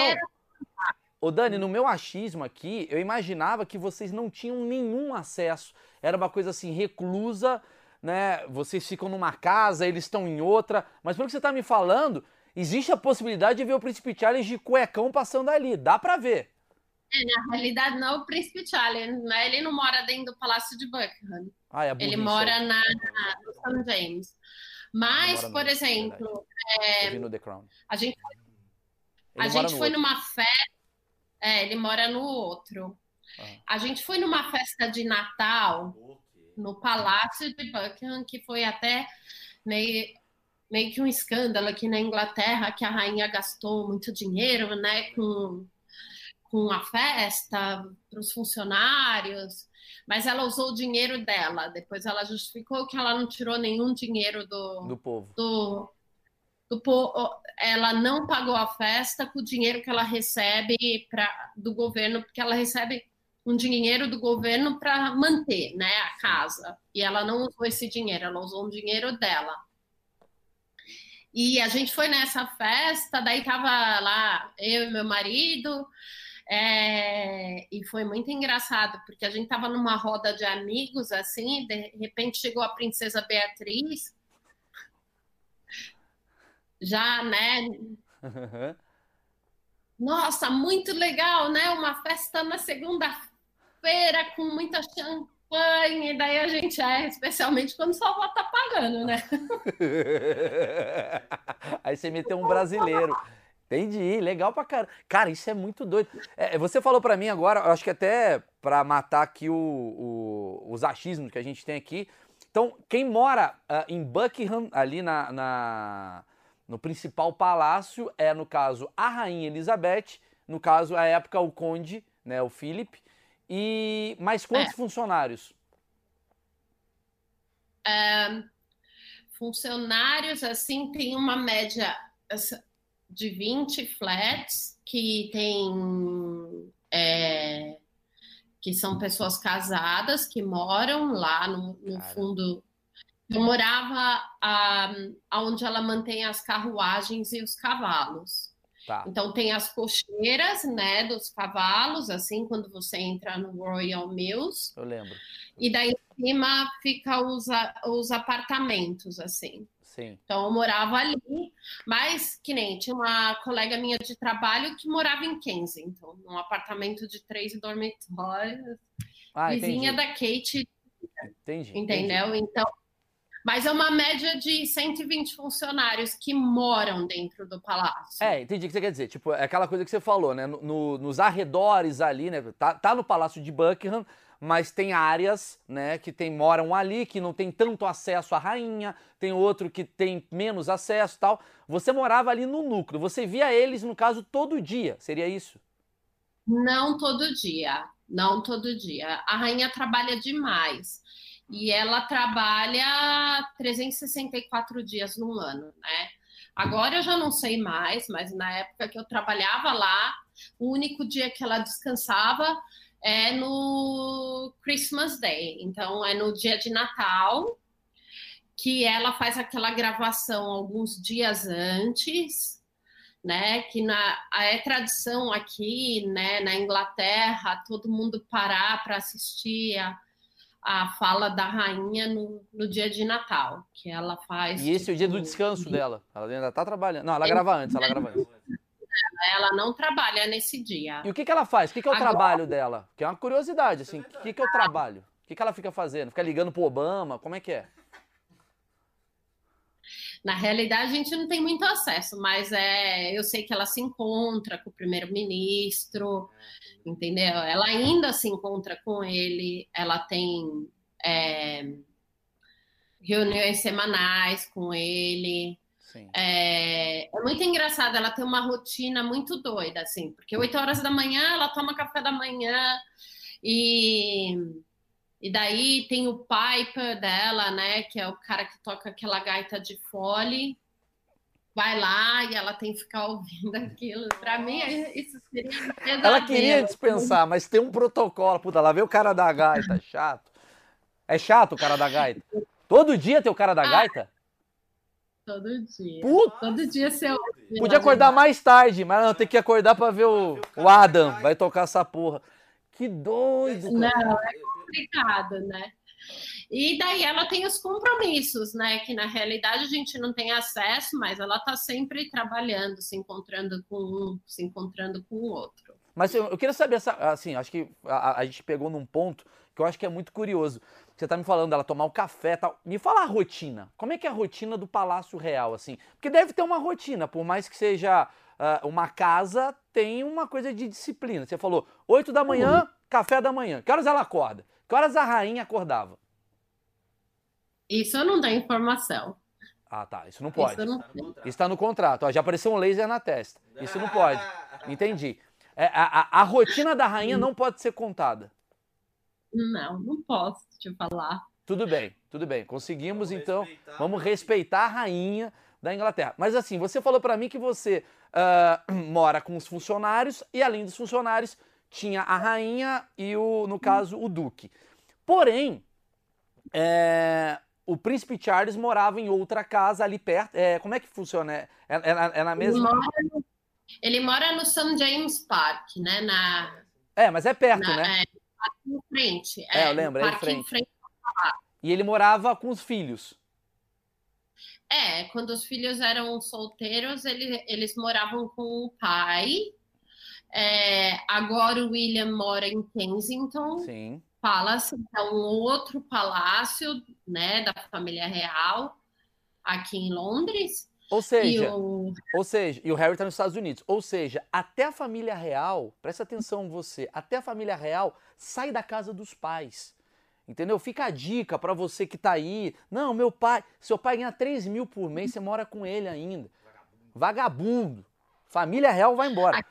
Ô Dani, no meu achismo aqui, eu imaginava que vocês não tinham nenhum acesso. Era uma coisa assim, reclusa, né? Vocês ficam numa casa, eles estão em outra. Mas pelo que você tá me falando, existe a possibilidade de ver o Príncipe Charles de cuecão passando ali. Dá para ver. É, na realidade, não é o Príncipe Charles, né? ele não mora dentro do Palácio de Buckingham. Ah, é ele mora na, na, no St. James. Mas, por no, exemplo, é, a gente, a gente foi outro. numa festa é, ele mora no outro. Ah. A gente foi numa festa de Natal no Palácio de Buckingham, que foi até meio, meio que um escândalo aqui na Inglaterra, que a rainha gastou muito dinheiro, né, com, com a festa para os funcionários, mas ela usou o dinheiro dela. Depois ela justificou que ela não tirou nenhum dinheiro do, do povo. Do, do, ela não pagou a festa com o dinheiro que ela recebe pra, do governo, porque ela recebe um dinheiro do governo para manter né, a casa. E ela não usou esse dinheiro, ela usou um dinheiro dela. E a gente foi nessa festa, daí tava lá eu e meu marido, É, e foi muito engraçado, porque a gente estava numa roda de amigos, assim, de repente chegou a princesa Beatriz, já, né? Nossa, muito legal, né? Uma festa na segunda-feira com muita champanhe, e daí a gente é, especialmente quando só avó tá pagando, né? (laughs) Aí você meteu um brasileiro. Entendi, legal pra caramba. Cara, isso é muito doido. É, você falou para mim agora, acho que até para matar aqui o, o, os achismos que a gente tem aqui. Então, quem mora uh, em Buckingham, ali na, na, no principal palácio, é, no caso, a Rainha Elizabeth, no caso, a época, o Conde, né, o Philip. E mais quantos é. funcionários? É, funcionários, assim, tem uma média de 20 flats que tem é, que são pessoas casadas que moram lá no, no fundo. Eu morava aonde ela mantém as carruagens e os cavalos. Tá. Então tem as cocheiras, né, dos cavalos, assim, quando você entra no Royal Mills. Eu lembro. E daí em cima fica os, os apartamentos, assim. Sim. Então eu morava ali, mas que nem tinha uma colega minha de trabalho que morava em Kensington, num apartamento de três dormitórios, ah, vizinha da Kate. Entendi. Entendeu? Entendi. Então, mas é uma média de 120 funcionários que moram dentro do palácio. É, entendi o que você quer dizer. Tipo, é aquela coisa que você falou, né? No, no, nos arredores ali, né? Tá, tá no Palácio de Buckingham, mas tem áreas, né, que tem, moram ali, que não tem tanto acesso à rainha, tem outro que tem menos acesso tal. Você morava ali no núcleo, você via eles, no caso, todo dia, seria isso? Não todo dia, não todo dia. A rainha trabalha demais. E ela trabalha 364 dias no ano, né? Agora eu já não sei mais, mas na época que eu trabalhava lá, o único dia que ela descansava é no Christmas Day, então é no dia de Natal que ela faz aquela gravação alguns dias antes, né? Que na, é tradição aqui, né? Na Inglaterra, todo mundo parar para assistir a, a fala da rainha no, no dia de Natal, que ela faz. E esse é o dia do tipo, descanso dela. Ela ainda está trabalhando. Não, ela grava antes, ela grava antes ela não trabalha nesse dia. E o que, que ela faz? O que, que é o Agora... trabalho dela? Que é uma curiosidade, assim. O que, que é o trabalho? O que, que ela fica fazendo? Fica ligando pro Obama? Como é que é? Na realidade, a gente não tem muito acesso, mas é, eu sei que ela se encontra com o primeiro-ministro, entendeu? Ela ainda se encontra com ele, ela tem é, reuniões semanais com ele. É, é, muito engraçado, ela tem uma rotina muito doida, assim, porque 8 horas da manhã ela toma café da manhã e, e daí tem o piper dela, né, que é o cara que toca aquela gaita de fole, vai lá e ela tem que ficar ouvindo (laughs) aquilo. Para mim, isso seria um Ela queria dispensar, mas tem um protocolo. Puta, lá vê o cara da gaita, chato. É chato o cara da gaita. Todo dia tem o cara da ah, gaita? Todo dia. Puta. Todo dia você Podia acordar mais tarde, mas não, tem que acordar pra ver o, o Adam. Vai tocar essa porra. Que doido. Cara. Não, é complicado, né? E daí ela tem os compromissos, né? Que na realidade a gente não tem acesso, mas ela tá sempre trabalhando, se encontrando com um, se encontrando com o outro. Mas eu, eu queria saber, assim, acho que a, a gente pegou num ponto que eu acho que é muito curioso. Você tá me falando dela tomar o café tal. Me fala a rotina. Como é que é a rotina do Palácio Real, assim? Porque deve ter uma rotina, por mais que seja uh, uma casa, tem uma coisa de disciplina. Você falou 8 da manhã, uhum. café da manhã. Que horas ela acorda? Que horas a rainha acordava? Isso eu não tenho informação. Ah, tá. Isso não pode. Isso não está no contrato. Ó, já apareceu um laser na testa. Isso não pode. (laughs) Entendi. É, a, a, a rotina da rainha não pode ser contada. Não, não posso te falar. Tudo bem, tudo bem. Conseguimos, vamos então. Respeitar vamos respeitar a rainha da Inglaterra. Mas assim, você falou para mim que você uh, (clears throat) mora com os funcionários e além dos funcionários tinha a rainha e o, no caso, o duque. Porém, é, o príncipe Charles morava em outra casa ali perto. É, como é que funciona? É, é, é na mesma? Ele mora no St. James Park, né? Na, é, mas é perto, na, né? É, em frente. É, é eu lembro, é em frente. Em frente e ele morava com os filhos. É, quando os filhos eram solteiros, ele, eles moravam com o pai. É, agora o William mora em Kensington Sim. Palace, é um outro palácio, né, da família real, aqui em Londres. Ou seja, o... ou seja, e o Harry está nos Estados Unidos. Ou seja, até a família real, presta atenção você, até a família real sai da casa dos pais. Entendeu? Fica a dica para você que tá aí. Não, meu pai, seu pai ganha 3 mil por mês, você mora com ele ainda. Vagabundo. Família real vai embora.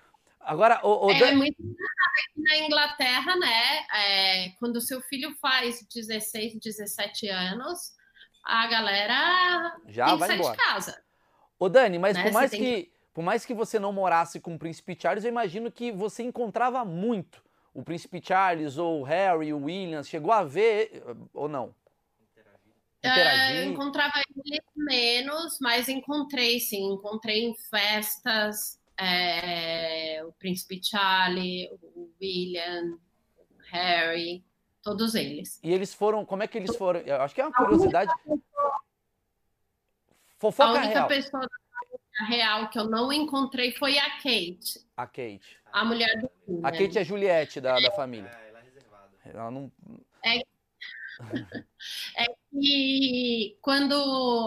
Agora, o, o é, muito aqui na Inglaterra, né? É, quando seu filho faz 16, 17 anos, a galera já tem vai que sair embora. de casa. Ô Dani, mas né? por mais que, que, por mais que você não morasse com o Príncipe Charles, eu imagino que você encontrava muito o príncipe Charles ou o Harry, o William, chegou a ver ou não? Interagir? É, encontrava ele menos, mas encontrei sim, encontrei em festas é, o príncipe Charlie, o William, o Harry, todos eles. E eles foram, como é que eles foram? Eu acho que é uma curiosidade. Fofoca a única real. pessoa real que eu não encontrei foi a Kate. A Kate. A mulher do filme. A Kate é a Juliette da, da família. É, ela é reservada. Ela não. É, (laughs) é que quando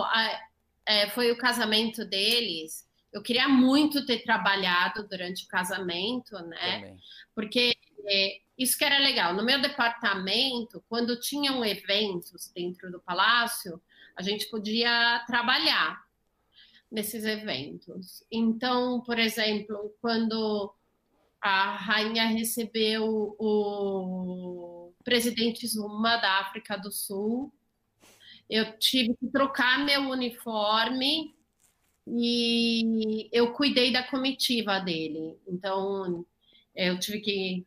a, é, foi o casamento deles, eu queria muito ter trabalhado durante o casamento, né? Também. Porque é, isso que era legal. No meu departamento, quando tinham eventos dentro do palácio, a gente podia trabalhar nesses eventos. Então, por exemplo, quando a rainha recebeu o presidente Zuma da África do Sul, eu tive que trocar meu uniforme e eu cuidei da comitiva dele. Então, eu tive que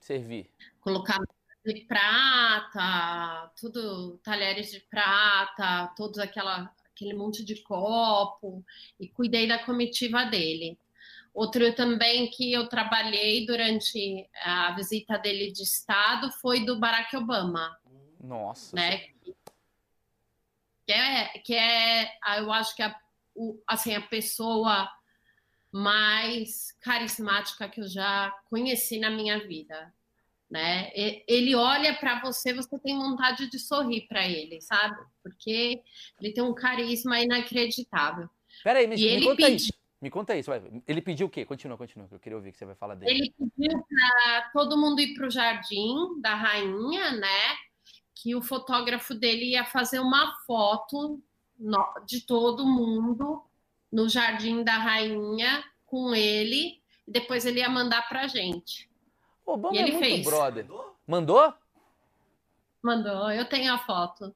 servir, colocar de prata, tudo talheres de prata, todos aquela aquele monte de copo e cuidei da comitiva dele. Outro também que eu trabalhei durante a visita dele de estado foi do Barack Obama. Nossa. Né? Que é, que é eu acho que a, o, assim, a pessoa mais carismática que eu já conheci na minha vida né? Ele olha para você, você tem vontade de sorrir para ele, sabe? Porque ele tem um carisma inacreditável. Peraí, me, me conta isso. Me conta isso. Ele pediu o quê? Continua, continua. Eu queria ouvir que você vai falar dele. Ele pediu para todo mundo ir para o jardim da rainha, né? Que o fotógrafo dele ia fazer uma foto de todo mundo no jardim da rainha com ele. E depois ele ia mandar para gente. O Obama e ele é muito fez. brother. Mandou? Mandou, eu tenho a foto.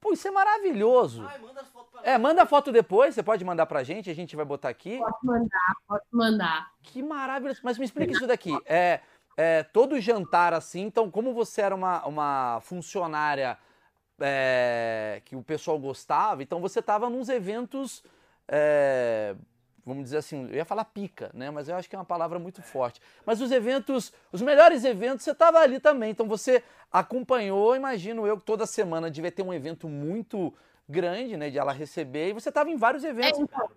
Pô, isso é maravilhoso. Ai, manda é, manda a foto depois, você pode mandar pra gente, a gente vai botar aqui. Pode mandar, pode mandar. Que maravilhoso. Mas me explica isso daqui. É, é, todo jantar assim, então, como você era uma, uma funcionária é, que o pessoal gostava, então você tava nos eventos é, vamos dizer assim, eu ia falar pica, né? Mas eu acho que é uma palavra muito forte. Mas os eventos, os melhores eventos, você estava ali também. Então você acompanhou, imagino eu, que toda semana devia ter um evento muito grande, né? De ela receber, e você estava em vários eventos. É, então,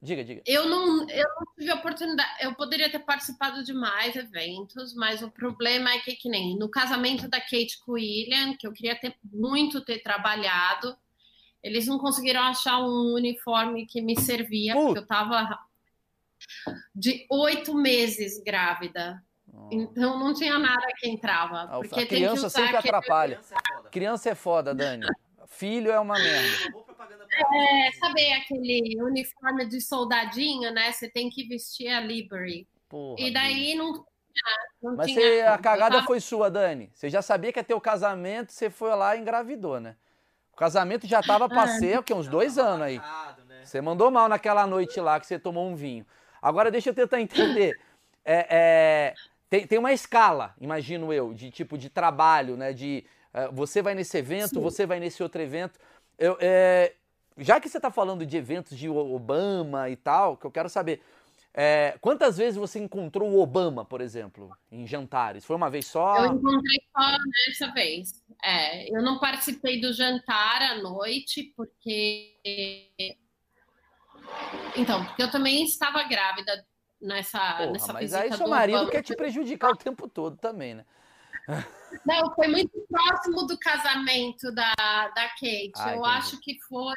diga, diga. Eu não, eu não tive oportunidade, eu poderia ter participado de mais eventos, mas o problema é que, que nem no casamento da Kate com William, que eu queria ter muito ter trabalhado, eles não conseguiram achar um uniforme que me servia, porque eu estava de oito meses grávida. Então não tinha nada que entrava. Ah, porque a criança sempre atrapalha. Criança é foda, Dani. Filho é uma merda. É, sabe aquele uniforme de soldadinho, né? Você tem que vestir a livery. Porra, e daí não, não Mas você, a cagada tava... foi sua, Dani. Você já sabia que ia ter o casamento, você foi lá e engravidou, né? O casamento já tava pra ser, o quê? Uns dois anos aí. Né? Você mandou mal naquela noite lá que você tomou um vinho. Agora deixa eu tentar entender. É, é, tem, tem uma escala, imagino eu, de tipo de trabalho, né? De você vai nesse evento, Sim. você vai nesse outro evento. Eu, é, já que você está falando de eventos de Obama e tal, que eu quero saber, É, quantas vezes você encontrou o Obama, por exemplo, em jantares? Foi uma vez só? Eu encontrei só nessa vez. É, eu não participei do jantar à noite, porque. Então, porque eu também estava grávida nessa, Porra, nessa mas visita. Mas aí seu marido Obama. quer te prejudicar o tempo todo também, né? Não, foi muito próximo do casamento da, da Kate. Ah, eu entendi. acho que foi.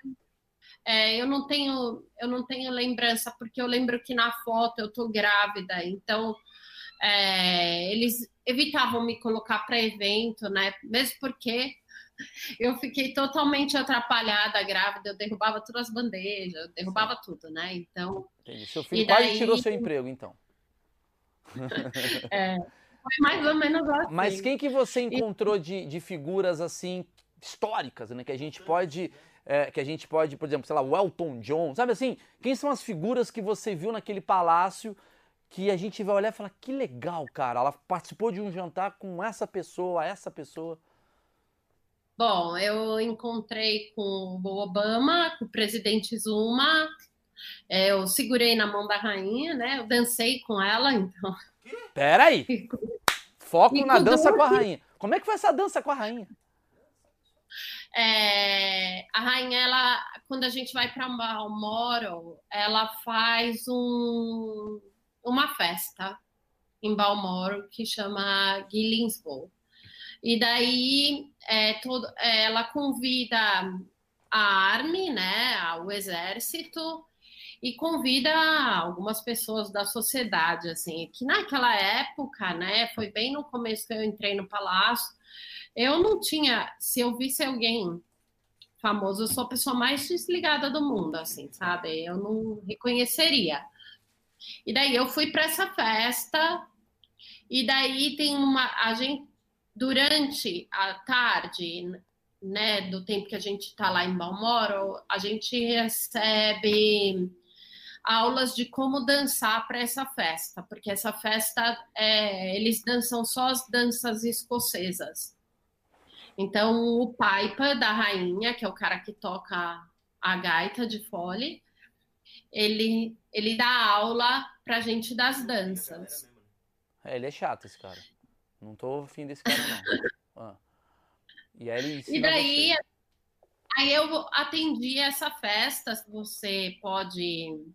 É, eu não tenho eu não tenho lembrança porque eu lembro que na foto eu tô grávida, então é, eles evitavam me colocar para evento, né? Mesmo porque eu fiquei totalmente atrapalhada, grávida, eu derrubava todas as bandejas, eu derrubava tudo, né? Então. Entendi. Seu filho daí... quase tirou seu emprego, então. É, foi mais ou menos assim. Mas quem que você encontrou de, de figuras assim históricas, né? Que a gente pode. É, que a gente pode, por exemplo, sei lá, o Elton John, sabe assim? Quem são as figuras que você viu naquele palácio que a gente vai olhar e falar que legal, cara, ela participou de um jantar com essa pessoa, essa pessoa. Bom, eu encontrei com o Obama, com o presidente Zuma, é, eu segurei na mão da rainha, né? Eu dancei com ela, então. Peraí! Foco e na dança com a rainha. Como é que foi essa dança com a rainha? É, a rainha, ela, quando a gente vai para Balmoral, ela faz um, uma festa em Balmoral que chama Gillingsbow. E daí é, todo, ela convida a Army, né, o exército, e convida algumas pessoas da sociedade, assim, que naquela época, né, foi bem no começo que eu entrei no palácio, eu não tinha, se eu visse alguém famoso, eu sou a pessoa mais desligada do mundo, assim, sabe? Eu não reconheceria. E daí eu fui para essa festa, e daí tem uma. A gente, durante a tarde, né, do tempo que a gente está lá em Balmoral, a gente recebe aulas de como dançar para essa festa, porque essa festa é, eles dançam só as danças escocesas. Então o Paipa da rainha, que é o cara que toca a gaita de fole, ele ele dá aula pra gente das danças. É, ele é chato esse cara. Não tô afim desse cara não. (laughs) ah. E aí E daí você. aí eu atendi essa festa, você pode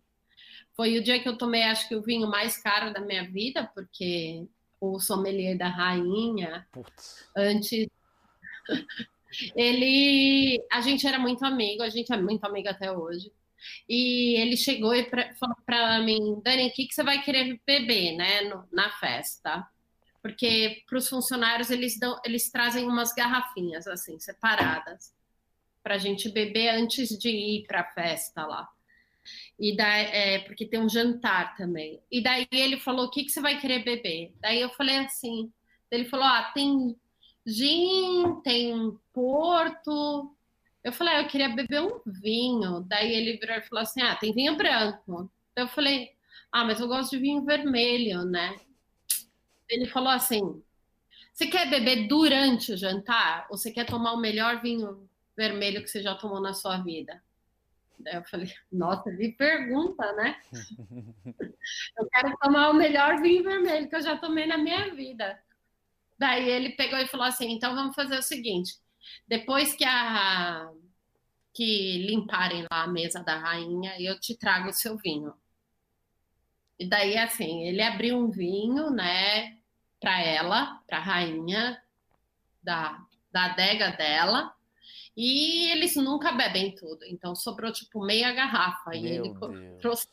foi o dia que eu tomei, acho que o vinho mais caro da minha vida, porque o sommelier da rainha, Putz. antes. (laughs) ele. A gente era muito amigo, a gente é muito amigo até hoje. E ele chegou e pra, falou para mim, Dani, o que, que você vai querer beber, né, no, na festa? Porque para os funcionários eles dão, eles trazem umas garrafinhas assim separadas para a gente beber antes de ir para a festa lá. E daí, é, porque tem um jantar também. E daí ele falou: o que, que você vai querer beber? Daí eu falei assim: ele falou: ah, tem gin, tem porto. Eu falei: ah, eu queria beber um vinho. Daí ele virou e falou assim: ah, tem vinho branco. Eu falei: ah, mas eu gosto de vinho vermelho, né? Ele falou assim: você quer beber durante o jantar ou você quer tomar o melhor vinho vermelho que você já tomou na sua vida? Daí eu falei, nossa, ele pergunta, né? (laughs) eu quero tomar o melhor vinho vermelho que eu já tomei na minha vida. Daí ele pegou e falou assim: então vamos fazer o seguinte: depois que a que limparem lá a mesa da rainha, eu te trago o seu vinho. E daí, assim, ele abriu um vinho, né, para ela, para a rainha, da, da adega dela, e eles nunca bebem tudo. Então sobrou tipo meia garrafa. Meu e ele trouxe,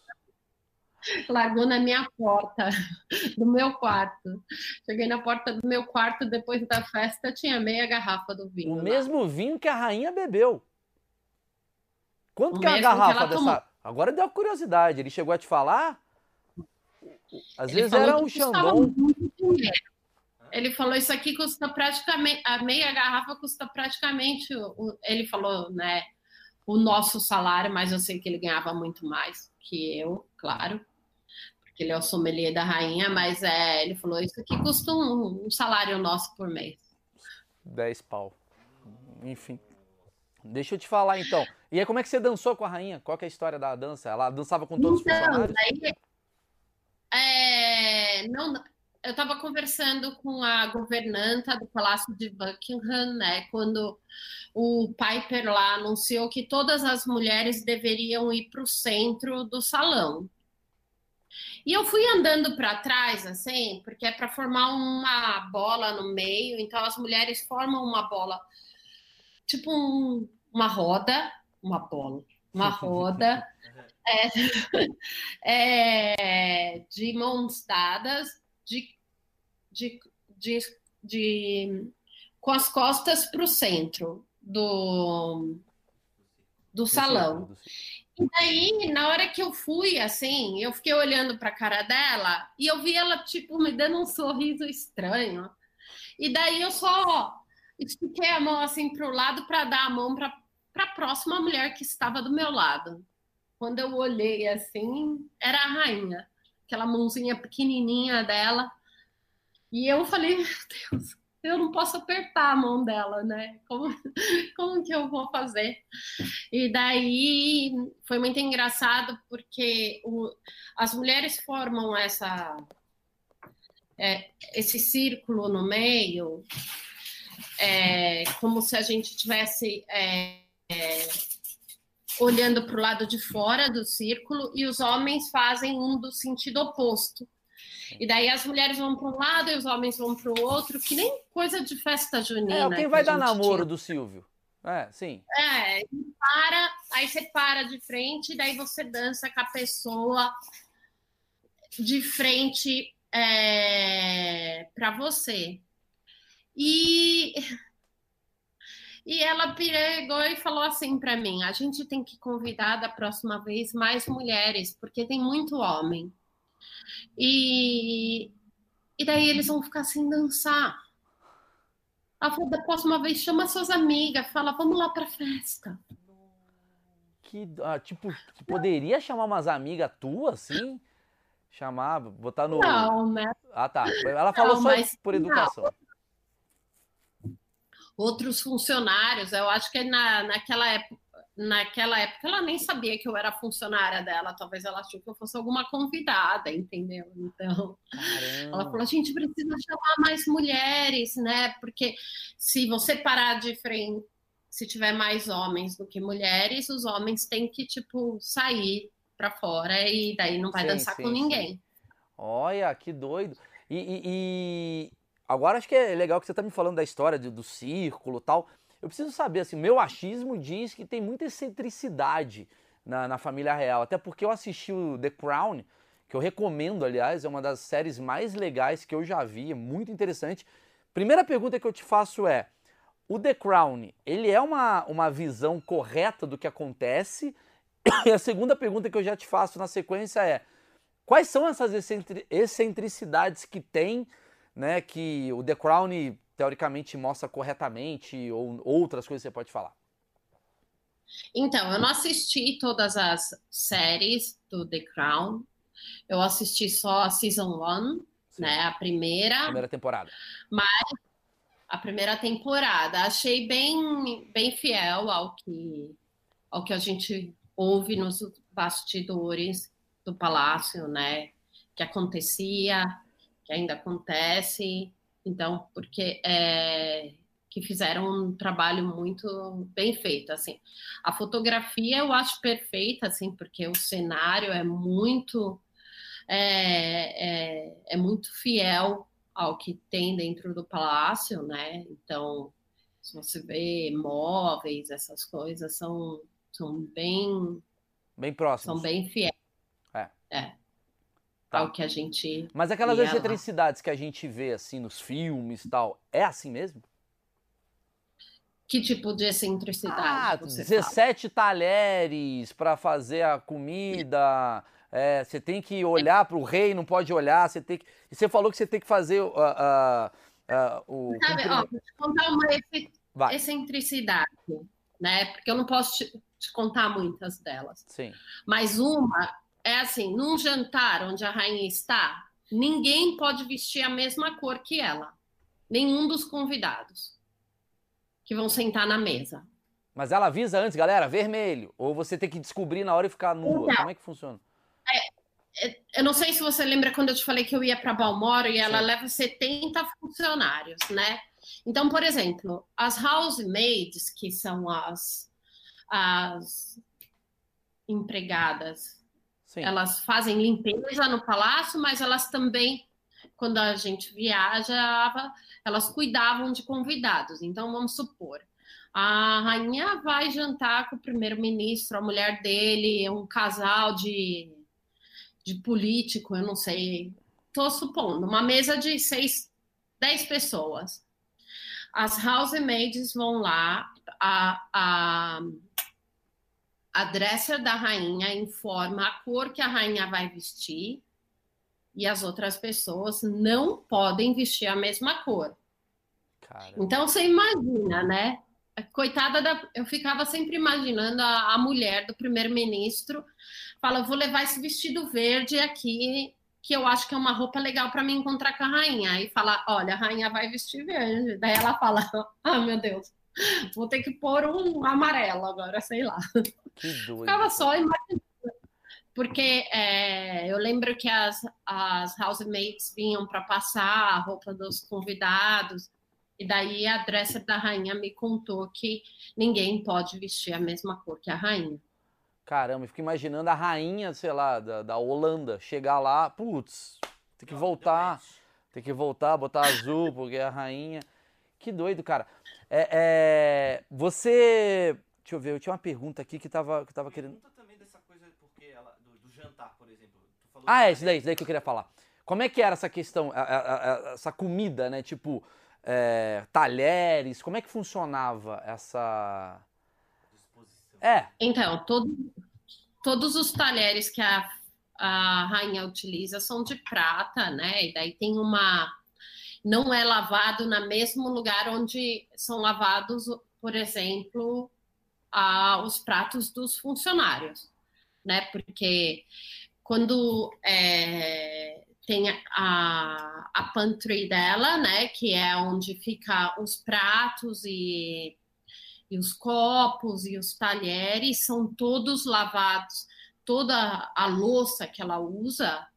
largou na minha porta (laughs) do meu quarto. Cheguei na porta do meu quarto depois da festa, tinha meia garrafa do vinho. O lá. mesmo vinho que a rainha bebeu. Quanto o que é a garrafa dessa? Tomou. Agora deu curiosidade. Ele chegou a te falar? Às ele vezes era um Xandão. Ele falou isso aqui custa praticamente a meia garrafa custa praticamente o, ele falou, né, o nosso salário, mas eu sei que ele ganhava muito mais que eu, claro, porque ele é o sommelier da rainha, mas é, ele falou isso aqui custa um, um salário nosso por mês. 10 pau. Enfim. Deixa eu te falar então. E aí, como é que você dançou com a rainha? Qual é a história da dança? Ela dançava com todos então, os funcionários? Daí, É, não, eu estava conversando com a governanta do Palácio de Buckingham, né, quando o Piper lá anunciou que todas as mulheres deveriam ir para o centro do salão. E eu fui andando para trás, assim, porque é para formar uma bola no meio, então as mulheres formam uma bola, tipo um, uma roda, uma bola, uma (laughs) roda é, (laughs) é, de mãos dadas, de, de, de, de com as costas para o centro do, do salão. E daí, na hora que eu fui, assim, eu fiquei olhando para a cara dela e eu vi ela, tipo, me dando um sorriso estranho. E daí eu só estiquei a mão, assim, para o lado para dar a mão para a próxima mulher que estava do meu lado. Quando eu olhei, assim, era a rainha. Aquela mãozinha pequenininha dela. E eu falei, meu Deus, eu não posso apertar a mão dela, né? Como, (laughs) como que eu vou fazer? E daí foi muito engraçado porque o, as mulheres formam essa é, esse círculo no meio, é, como se a gente tivesse é, é olhando para o lado de fora do círculo e os homens fazem um do sentido oposto. E daí as mulheres vão para um lado e os homens vão para o outro, que nem coisa de festa junina. É, quem vai dar namoro tinha. do Silvio. É, sim. É, para, aí você para de frente, e daí você dança com a pessoa de frente é, para você. E, e ela pegou e falou assim para mim: a gente tem que convidar da próxima vez mais mulheres, porque tem muito homem. E, e daí eles vão ficar sem dançar. Ela falou, da próxima vez chama suas amigas, fala, vamos lá pra festa. Que, ah, tipo, poderia chamar umas amigas tuas, assim? Chamar, botar no... Não, né? Ah, tá. Ela falou não, só mas, por educação. Não outros funcionários. Eu acho que na, naquela época, naquela época ela nem sabia que eu era funcionária dela, talvez ela achou que eu fosse alguma convidada, entendeu? Então, Caramba. ela falou: a gente precisa chamar mais mulheres, né? Porque se você parar de frente, se tiver mais homens do que mulheres, os homens têm que, tipo, sair para fora e daí não vai sim, dançar sim, com ninguém. Sim. Olha, que doido. E, e, e, agora acho que é legal que você tá me falando da história do, do círculo tal. Eu preciso saber, assim, meu achismo diz que tem muita excentricidade na, na família real. Até porque eu assisti o The Crown, que eu recomendo, aliás, é uma das séries mais legais que eu já vi, é muito interessante. Primeira pergunta que eu te faço é: o The Crown, ele é uma, uma visão correta do que acontece? (coughs) E a segunda pergunta que eu já te faço na sequência é: quais são essas excentricidades que tem, né, que o The Crown teoricamente mostra corretamente ou outras coisas que você pode falar? Então, eu não assisti todas as séries do The Crown. Eu assisti só a Season 1, né? A primeira. Primeira temporada. Mas a primeira temporada. Achei bem, bem fiel ao que, ao que a gente ouve nos bastidores do palácio, né? Que acontecia, que ainda acontece. Então, porque é, que fizeram um trabalho muito bem feito, assim. A fotografia eu acho perfeita, assim, porque o cenário é muito é, é, é muito fiel ao que tem dentro do palácio, né? Então, se você vê móveis, essas coisas são, são bem bem próximos, são bem fiéis. É. é tá. ao que a gente. Mas aquelas excentricidades que a gente vê assim nos filmes e tal, é assim mesmo? Que tipo de excentricidade? Ah, 17 fala? talheres para fazer a comida. É, você tem que olhar para o rei, não pode olhar. Você tem que. E você falou que você tem que fazer uh, uh, uh, o. Sabe, ó, vou te contar uma excentricidade, né? Porque eu não posso te, te contar muitas delas. Sim. Mas uma é assim, num jantar onde a rainha está, ninguém pode vestir a mesma cor que ela. Nenhum dos convidados que vão sentar na mesa. Mas ela avisa antes, galera, vermelho. Ou você tem que descobrir na hora e ficar nua. Então, Como é que funciona? eu não sei se você lembra quando eu te falei que eu ia para Balmoro e ela Sim. leva 70 funcionários, né? Então, por exemplo, as housemaids, que são as, as empregadas, Sim. elas fazem limpeza no palácio, mas elas também, quando a gente viajava, elas cuidavam de convidados. Então, vamos supor, a rainha vai jantar com o primeiro-ministro, a mulher dele, um casal de, de político, eu não sei. Estou supondo, uma mesa de seis, dez pessoas. As housemaids vão lá, a, a, a dresser da rainha informa a cor que a rainha vai vestir e as outras pessoas não podem vestir a mesma cor. Então você imagina, né? Coitada da. Eu ficava sempre imaginando a, a mulher do primeiro-ministro. Fala, vou levar esse vestido verde aqui, que eu acho que é uma roupa legal para me encontrar com a rainha. Aí fala, olha, a rainha vai vestir verde. Daí ela fala, (laughs) ah, meu Deus, (laughs) vou ter que pôr um amarelo agora, sei lá. Que doido. Ficava só imaginando. Porque é, eu lembro que as, as housemates vinham para passar a roupa dos convidados. E daí a dresser da rainha me contou que ninguém pode vestir a mesma cor que a rainha. Caramba, eu fico imaginando a rainha, sei lá, da, da Holanda, chegar lá, putz, tem que voltar, tem que voltar, botar azul, porque é a rainha. Que doido, cara. É, é, você. Deixa eu ver, eu tinha uma pergunta aqui que tava, que tava querendo. Pergunta também dessa coisa, porque ela, do, do jantar, por exemplo. ah, é, isso daí, isso daí que eu queria falar. Como é que era essa questão, a, a, a, essa comida, né? Tipo, é, talheres? Como é que funcionava essa. É. Então, todo, todos os talheres que a, a rainha utiliza são de prata, né? E daí tem uma. Não é lavado no mesmo lugar onde são lavados, por exemplo, a, os pratos dos funcionários, né? Porque quando é, tem a, a pantry dela, né? Que é onde fica os pratos e, e os copos e os talheres, são todos lavados. Toda a louça que ela usa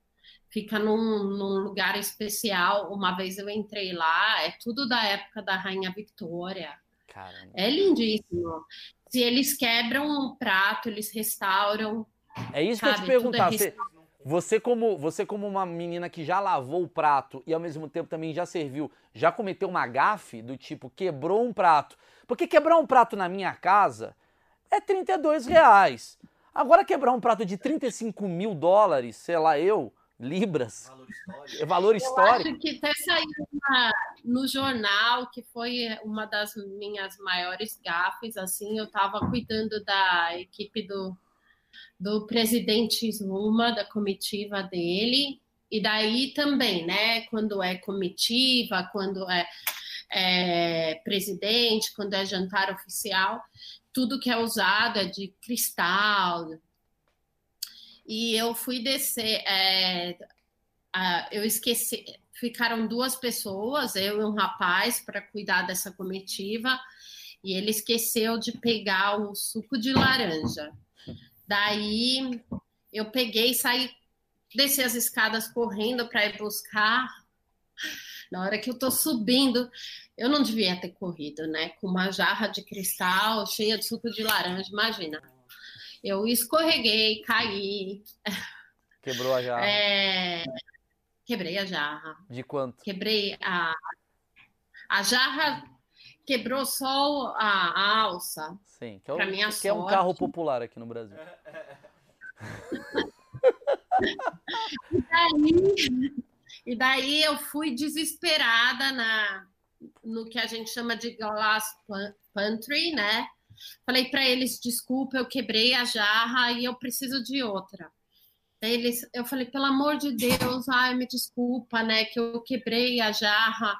fica num, num, lugar especial. Uma vez eu entrei lá, é tudo da época da Rainha Victoria. Caramba. É lindíssimo. Se eles quebram um prato, eles restauram. É isso sabe? que eu te perguntar. É você, você como, você como uma menina que já lavou o prato e ao mesmo tempo também já serviu, já cometeu uma gafe do tipo quebrou um prato? Porque quebrar um prato na minha casa é 32 reais. Agora quebrar um prato de 35 mil dólares, sei lá eu, libras, valor histórico. É valor histórico. Eu acho que até saiu uma, no jornal que foi uma das minhas maiores gafes, assim, eu estava cuidando da equipe do do presidente Zuma, da comitiva dele, e daí também, né, quando é comitiva, quando é, é presidente, quando é jantar oficial, tudo que é usado é de cristal. E eu fui descer, é, eu esqueci, ficaram duas pessoas, eu e um rapaz, para cuidar dessa comitiva, e ele esqueceu de pegar o suco de laranja. Daí eu peguei e saí, desci as escadas correndo para ir buscar. Na hora que eu tô subindo, eu não devia ter corrido, né? Com uma jarra de cristal cheia de suco de laranja, imagina. Eu escorreguei, caí. Quebrou a jarra. É... Quebrei a jarra. De quanto? Quebrei a. A jarra quebrou só a, a alça. Sim, que é, um, minha que sorte. é um carro popular aqui no Brasil. e, daí, (laughs) e daí eu fui desesperada na, no que a gente chama de glass pantry, né? Falei para eles, desculpa, eu quebrei a jarra e eu preciso de outra. Eles, eu falei, pelo amor de Deus, ai, me desculpa, né, que eu quebrei a jarra.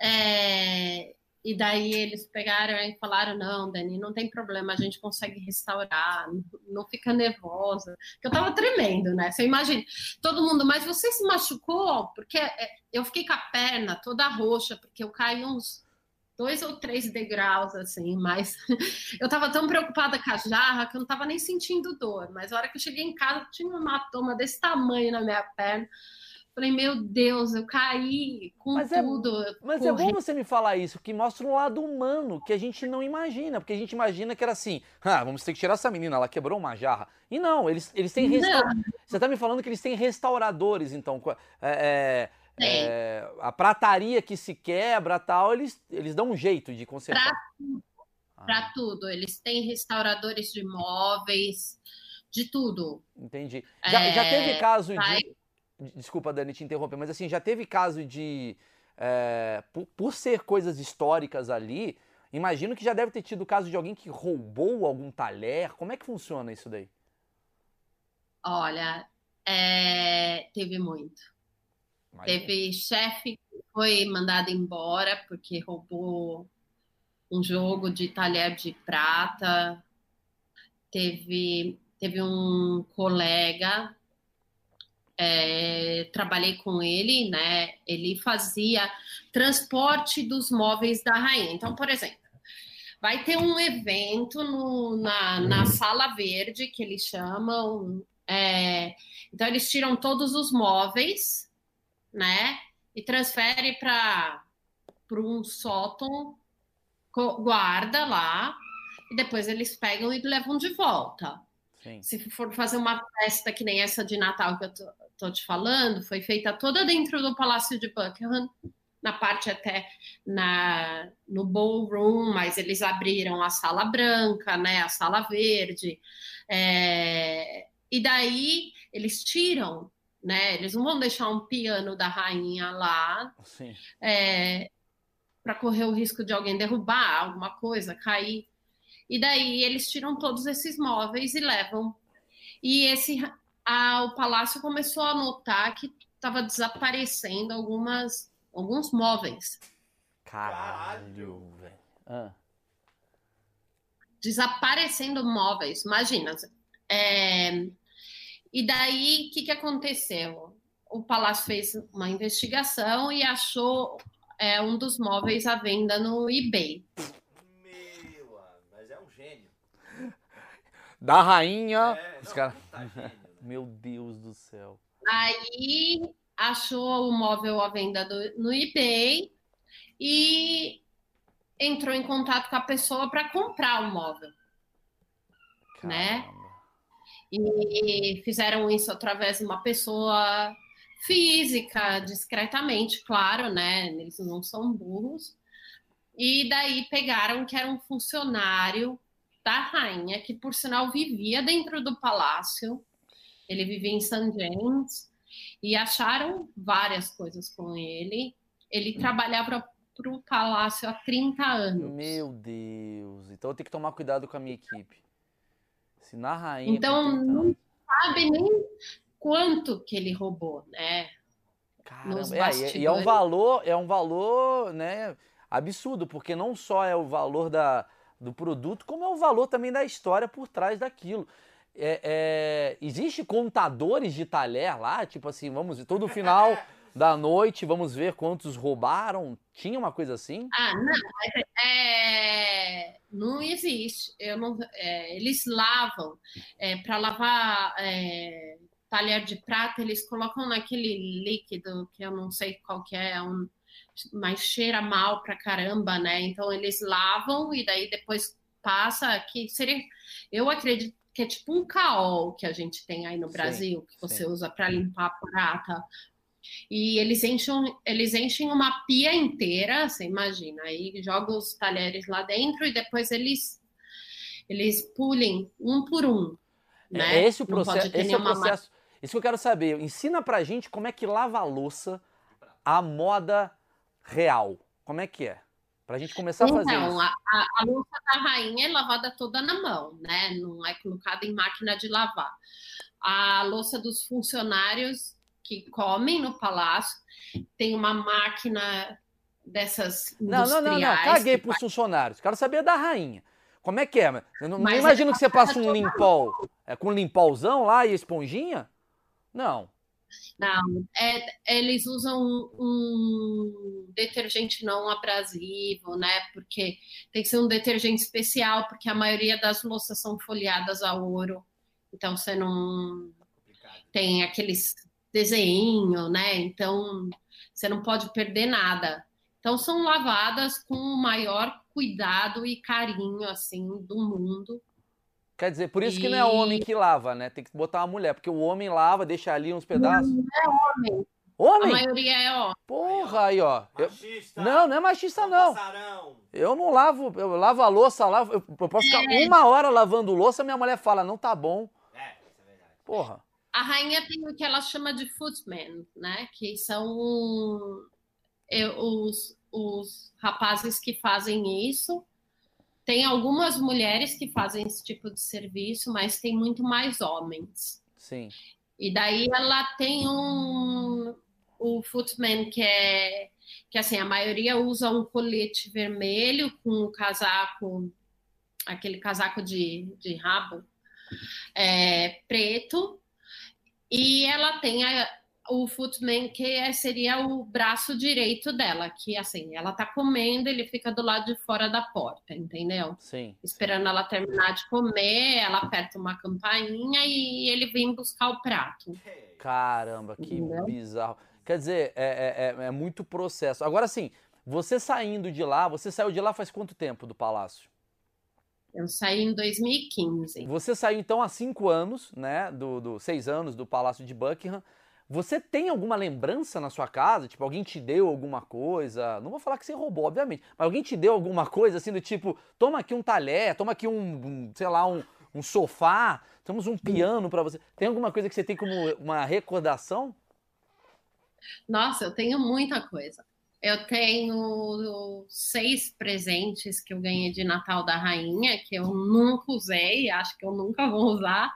É, e daí eles pegaram e falaram: não, Dani, não tem problema, a gente consegue restaurar, não fica nervosa. Eu tava tremendo, né? Você imagina, todo mundo, mas você se machucou? Porque é, eu fiquei com a perna toda roxa, porque eu caí uns dois ou três degraus, assim, mas (laughs) eu tava tão preocupada com a jarra que eu não tava nem sentindo dor. Mas a hora que eu cheguei em casa, tinha uma hematoma desse tamanho na minha perna. Falei, meu Deus, eu caí com mas é tudo. É, mas corri. é bom você me falar isso, que mostra um lado humano que a gente não imagina, porque a gente imagina que era assim, ah, vamos ter que tirar essa menina, ela quebrou uma jarra. E não, eles, eles têm restauradores. Você tá me falando que eles têm restauradores, então. É, é, é, a prataria que se quebra tal, eles, eles dão um jeito de consertar. Para ah. tudo. Eles têm restauradores de móveis, de tudo. Entendi. Já, já teve é, caso de. Desculpa, Dani, te interromper, mas assim, já teve caso de. É, por, por, ser coisas históricas ali, imagino que já deve ter tido caso de alguém que roubou algum talher. Como é que funciona isso daí? Olha, é, teve muito. Teve chefe que foi mandado embora porque roubou um jogo de talher de prata. Teve, teve um colega é, trabalhei com ele, né? Ele fazia transporte dos móveis da rainha. Então, por exemplo, vai ter um evento no, na, na sala verde que eles chamam. É, então, eles tiram todos os móveis, né? E transfere para um sótão, guarda lá, e depois eles pegam e levam de volta. Sim. Se for fazer uma festa que nem essa de Natal que eu tô, tô te falando, foi feita toda dentro do Palácio de Buckingham, na parte até na, no ballroom, mas eles abriram a sala branca, né, a sala verde, é, e daí eles tiram, né, eles não vão deixar um piano da rainha lá, é, para correr o risco de alguém derrubar alguma coisa, cair. E daí eles tiram todos esses móveis e levam. E esse a, o palácio começou a notar que estava desaparecendo algumas, alguns móveis. Caralho, velho. Ah. Desaparecendo móveis, imagina. É... E daí, o que, que aconteceu? O palácio fez uma investigação e achou é, um dos móveis à venda no eBay. Meu, mas é um gênio. Da rainha. É, Os cara... tá (laughs) meu Deus do céu. Aí achou o móvel à venda do, no eBay e entrou em contato com a pessoa para comprar o móvel. Né? Caramba. Né? E fizeram isso através de uma pessoa física, discretamente, claro, né? Eles não são burros. E daí pegaram que era um funcionário da rainha, que por sinal vivia dentro do palácio, ele vivia em St. James e acharam várias coisas com ele. Ele trabalhava para o palácio há 30 anos. Meu Deus! Então eu tenho que tomar cuidado com a minha equipe. Se na rainha. Então não sabe nem quanto que ele roubou, né? Caramba, é, e é um valor, é um valor, né, absurdo, porque não só é o valor da, do produto, como é o valor também da história por trás daquilo é, é, existe contadores de talher lá? Tipo assim, vamos todo final (laughs) da noite, vamos ver quantos roubaram? Tinha uma coisa assim? Ah, não, é, não existe. Eu não, é, eles lavam. É, Para lavar é, talher de prata, eles colocam naquele líquido que eu não sei qual que é, um, mas cheira mal pra caramba, né? Então eles lavam e daí depois passa que seria. Eu acredito que é tipo um caol que a gente tem aí no Brasil, sim, que você sim. usa para limpar a prata. E eles enchem, eles enchem uma pia inteira, você imagina, aí joga os talheres lá dentro e depois eles eles pulem um por um. É, né? Esse o processo. Esse é o processo. Isso que eu quero saber. Ensina pra gente como é que lava a louça a moda real. Como é que é? Para a gente começar então, a fazer então, isso. A, a, a louça da rainha é lavada toda na mão, né? Não é colocada em máquina de lavar. A louça dos funcionários que comem no palácio tem uma máquina dessas Não, não, não, não. Caguei para os funcionários. Quero saber da rainha. Como é que é? Eu não, não imagino que você passa um limpol, é, com um limpolzão lá e esponjinha? Não. Não, é, eles usam um detergente não abrasivo, né? Porque tem que ser um detergente especial, porque a maioria das louças são folheadas a ouro. Então você não tem aqueles desenho, né? Então você não pode perder nada. Então são lavadas com o maior cuidado e carinho assim do mundo. Quer dizer, por isso e... que não é homem que lava, né? Tem que botar uma mulher, porque o homem lava, deixa ali uns pedaços. Não, não é homem. Homem? A maioria é homem. Porra, aí, ó. Machista. Eu... Não, não é machista, não. Passarão. Eu não lavo, eu lavo a louça, lavo, eu posso ficar é. uma hora lavando louça, minha mulher fala, não tá bom. É, isso é verdade. Porra. A rainha tem o que ela chama de footman, né? Que são é, os, os rapazes que fazem isso tem algumas mulheres que fazem esse tipo de serviço, mas tem muito mais homens. Sim. E daí ela tem um o footman que é que assim a maioria usa um colete vermelho com um casaco aquele casaco de, de rabo é, preto e ela tem a, o footman que é, seria o braço direito dela, que assim, ela tá comendo, ele fica do lado de fora da porta, entendeu? Sim. Esperando ela terminar de comer, ela aperta uma campainha e ele vem buscar o prato. Caramba, que entendeu? bizarro. Quer dizer, é, é, é, é muito processo. Agora sim, você saindo de lá, você saiu de lá faz quanto tempo do palácio? Eu saí em 2015. Você saiu então há cinco anos, né? Do, do seis anos do Palácio de Buckingham. Você tem alguma lembrança na sua casa? Tipo, alguém te deu alguma coisa? Não vou falar que você roubou, obviamente, mas alguém te deu alguma coisa assim do tipo, toma aqui um talher, toma aqui um, um sei lá, um, um sofá, temos um piano para você. Tem alguma coisa que você tem como uma recordação? Nossa, eu tenho muita coisa. Eu tenho seis presentes que eu ganhei de Natal da Rainha, que eu nunca usei, acho que eu nunca vou usar.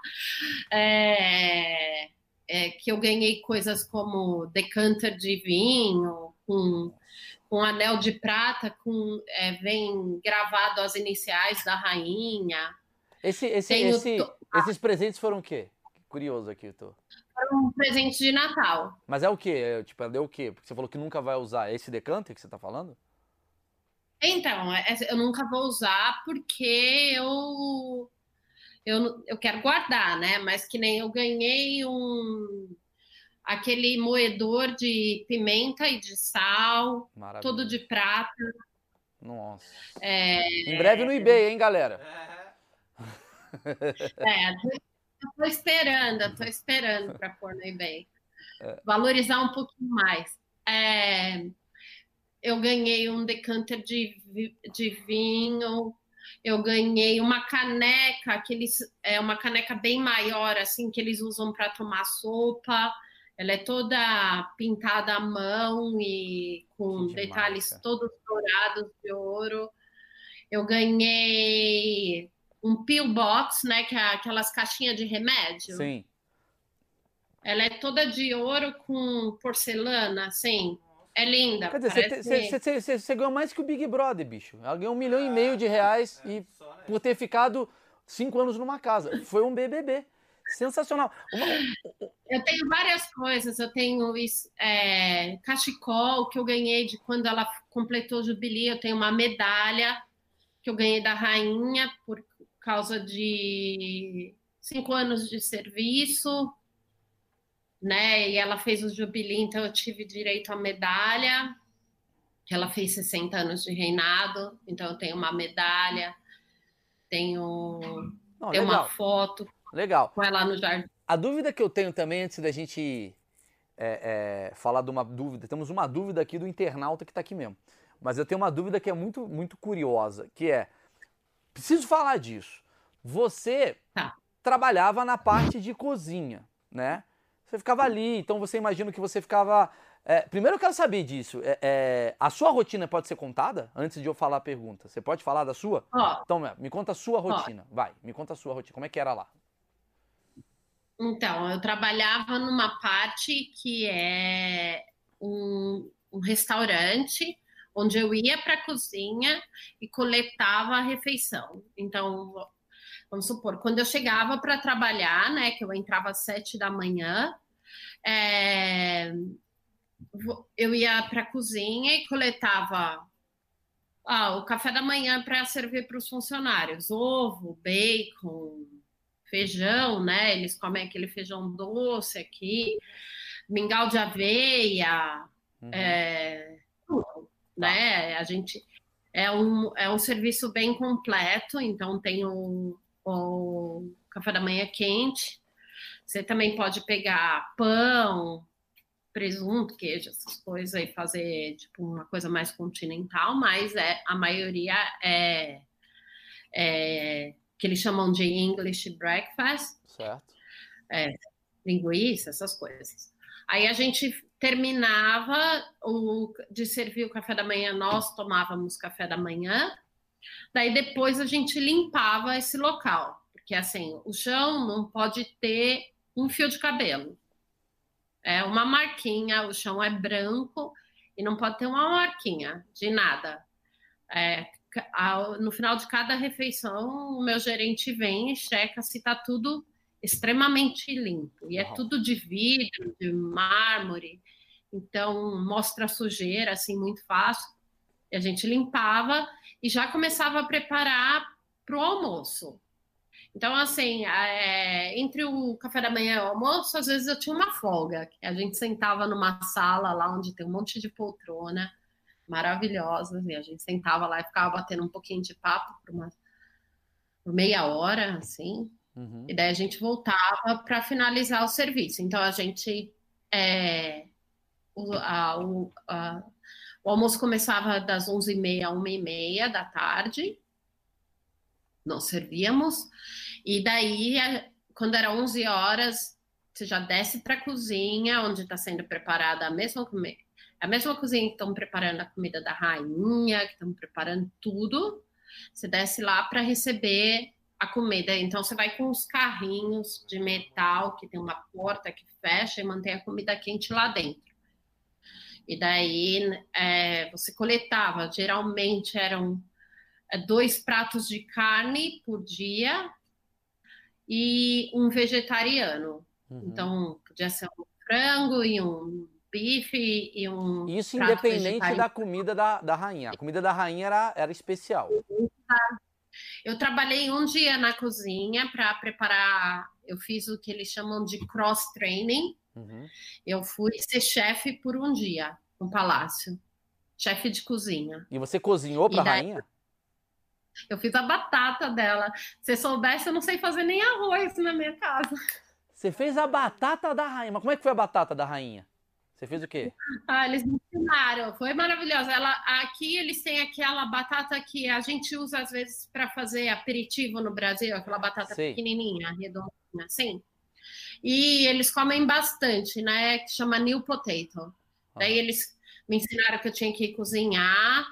É é, que eu ganhei coisas como decanter de vinho, com, com anel de prata, com é, vem gravado as iniciais da rainha. Esse, esse, esse, esses presentes foram o quê? Curioso aqui, eu tô. Um presente de Natal. Mas é o quê? É, tipo, é o quê? Porque você falou que nunca vai usar. É esse decanter que você tá falando? Então, é, eu nunca vou usar porque eu eu, eu quero guardar, né? Mas que nem eu ganhei um aquele moedor de pimenta e de sal, todo de prata. Nossa. É... Em breve no eBay, hein, galera? É, tô esperando, tô esperando para pôr no eBay. É. Valorizar um pouquinho mais. É, eu ganhei um decanter de, de vinho eu ganhei uma caneca, que eles, é uma caneca bem maior, assim, que eles usam para tomar sopa. Ela é toda pintada à mão e com que detalhes marca. todos dourados de ouro. Eu ganhei um pill box, né, que é aquelas caixinhas de remédio. Sim. Ela é toda de ouro com porcelana, assim. É linda. Quer dizer, você ganhou mais que o Big Brother, bicho. Ela ganhou um milhão e meio de reais e por ter ficado cinco anos numa casa. Foi um BBB. Sensacional. Uma... Eu tenho várias coisas. Eu tenho é, cachecol que eu ganhei de quando ela completou o jubilee. Eu tenho uma medalha que eu ganhei da rainha por causa de cinco anos de serviço né? E ela fez o jubileu, então eu tive direito à medalha. Ela fez 60 anos de reinado, então eu tenho uma medalha, tenho, Não, tenho uma foto legal. com ela no jardim. A dúvida que eu tenho também, antes da gente é, é, falar de uma dúvida, temos uma dúvida aqui do internauta que está aqui mesmo. Mas eu tenho uma dúvida que é muito, muito curiosa, que é, preciso falar disso. Você tá. trabalhava na parte de cozinha, né? Você ficava ali, então você imagina que você ficava. É, primeiro eu quero saber disso. É, é, a sua rotina pode ser contada? Antes de eu falar a pergunta. Você pode falar da sua? Oh. Então, me conta a sua rotina. Oh. Vai, me conta a sua rotina. Como é que era lá? Então, eu trabalhava numa parte que é um, um restaurante onde eu ia para a cozinha e coletava a refeição. Então, vamos supor, quando eu chegava para trabalhar, né, que eu entrava às sete da manhã, é, eu ia para a cozinha e coletava ah, o café da manhã para servir para os funcionários: ovo, bacon, feijão, né? Eles comem aquele feijão doce aqui, mingau de aveia, uhum. é, né? A gente é um, é um serviço bem completo, então tem o, o café da manhã quente. Você também pode pegar pão, presunto, queijo, essas coisas e fazer tipo uma coisa mais continental, mas é a maioria é, é que eles chamam de English breakfast. Certo. É, linguiça, essas coisas. Aí a gente terminava o, de servir o café da manhã, nós tomávamos café da manhã, daí depois a gente limpava esse local, porque assim, o chão não pode ter um fio de cabelo. É uma marquinha, o chão é branco e não pode ter uma marquinha de nada. É, no final de cada refeição, o meu gerente vem e checa se está tudo extremamente limpo. E é tudo de vidro, de mármore. Então, mostra sujeira, assim, muito fácil. E a gente limpava e já começava a preparar para o almoço. Então, assim, é, entre o café da manhã e o almoço, às vezes eu tinha uma folga. A gente sentava numa sala lá onde tem um monte de poltrona maravilhosas, e a gente sentava lá e ficava batendo um pouquinho de papo por uma por meia hora, assim, uhum. e daí a gente voltava para finalizar o serviço. Então a gente é, o, a, o, a, o, almoço começava das 11h30 a 1h30 da tarde, nós servíamos, e daí, quando era 11 horas, você já desce para a cozinha, onde está sendo preparada a mesma comida a mesma cozinha que estão preparando a comida da rainha, que estão preparando tudo. Você desce lá para receber a comida. Então você vai com os carrinhos de metal que tem uma porta que fecha e mantém a comida quente lá dentro. E daí é, você coletava, geralmente eram é, dois pratos de carne por dia e um vegetariano. Uhum. Então podia ser um frango e um bife e um. Isso independente da comida da, da rainha. A comida da rainha era, era especial. Eu trabalhei um dia na cozinha para preparar. Eu fiz o que eles chamam de cross training. Uhum. Eu fui ser chefe por um dia no palácio, chefe de cozinha. E você cozinhou para a rainha? Eu fiz a batata dela. Se soubesse, eu não sei fazer nem arroz na minha casa. Você fez a batata da rainha. Mas como é que foi a batata da rainha? Você fez o quê? Ah, eles me ensinaram, foi maravilhoso. Ela, aqui eles têm aquela batata que a gente usa às vezes para fazer aperitivo no Brasil, aquela batata Sei. pequenininha, redondinha, assim. E eles comem bastante, né? Que chama new potato. Ah. Daí eles me ensinaram que eu tinha que cozinhar,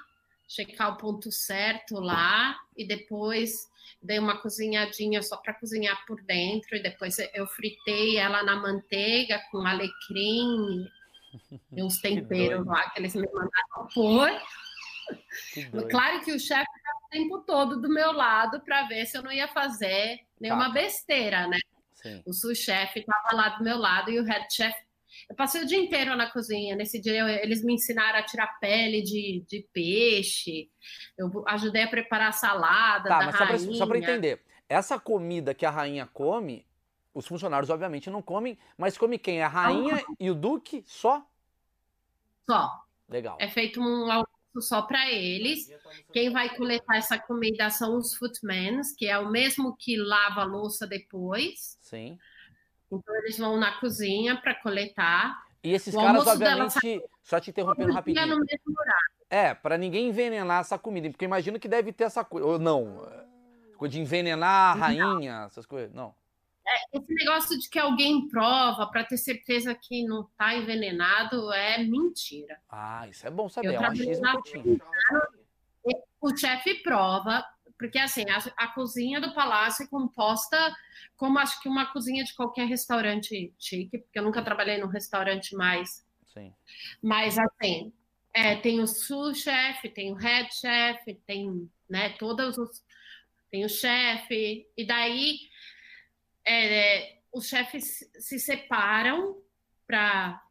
checar o ponto certo lá e depois dei uma cozinhadinha só para cozinhar por dentro e depois eu fritei ela na manteiga com alecrim tem uns (laughs) temperos lá que eles me mandaram pôr. (laughs) Claro que o chefe estava o tempo todo do meu lado para ver se eu não ia fazer nenhuma tá. besteira, né? Sim. O sous-chefe estava lá do meu lado e o head chef. Eu passei o dia inteiro na cozinha. Nesse dia, eles me ensinaram a tirar pele de, de peixe. Eu ajudei a preparar a salada. Tá, mas só para entender: essa comida que a rainha come, os funcionários, obviamente, não comem, mas come quem? A rainha e o duque só? Só. Legal. É feito um almoço só para eles. Quem vai coletar essa comida são os footmans, que é o mesmo que lava a louça depois. Sim. Então eles vão na cozinha para coletar. E esses o caras, obviamente, só te interrompendo rapidinho. É, para ninguém envenenar essa comida, porque imagino que deve ter essa coisa. Ou não, de envenenar a rainha, essas coisas. Não. É, esse negócio de que alguém prova para ter certeza que não está envenenado é mentira. Ah, isso é bom saber, eu é um achismo que eu tinha. O chefe prova, porque assim, a, a, cozinha do palácio é composta como acho que uma cozinha de qualquer restaurante chique, porque eu nunca trabalhei num restaurante mais. Sim. Mas assim, é, tem o sous-chefe, tem o head chef, tem, né, todos os tem o chefe, e daí é, os chefes se separam para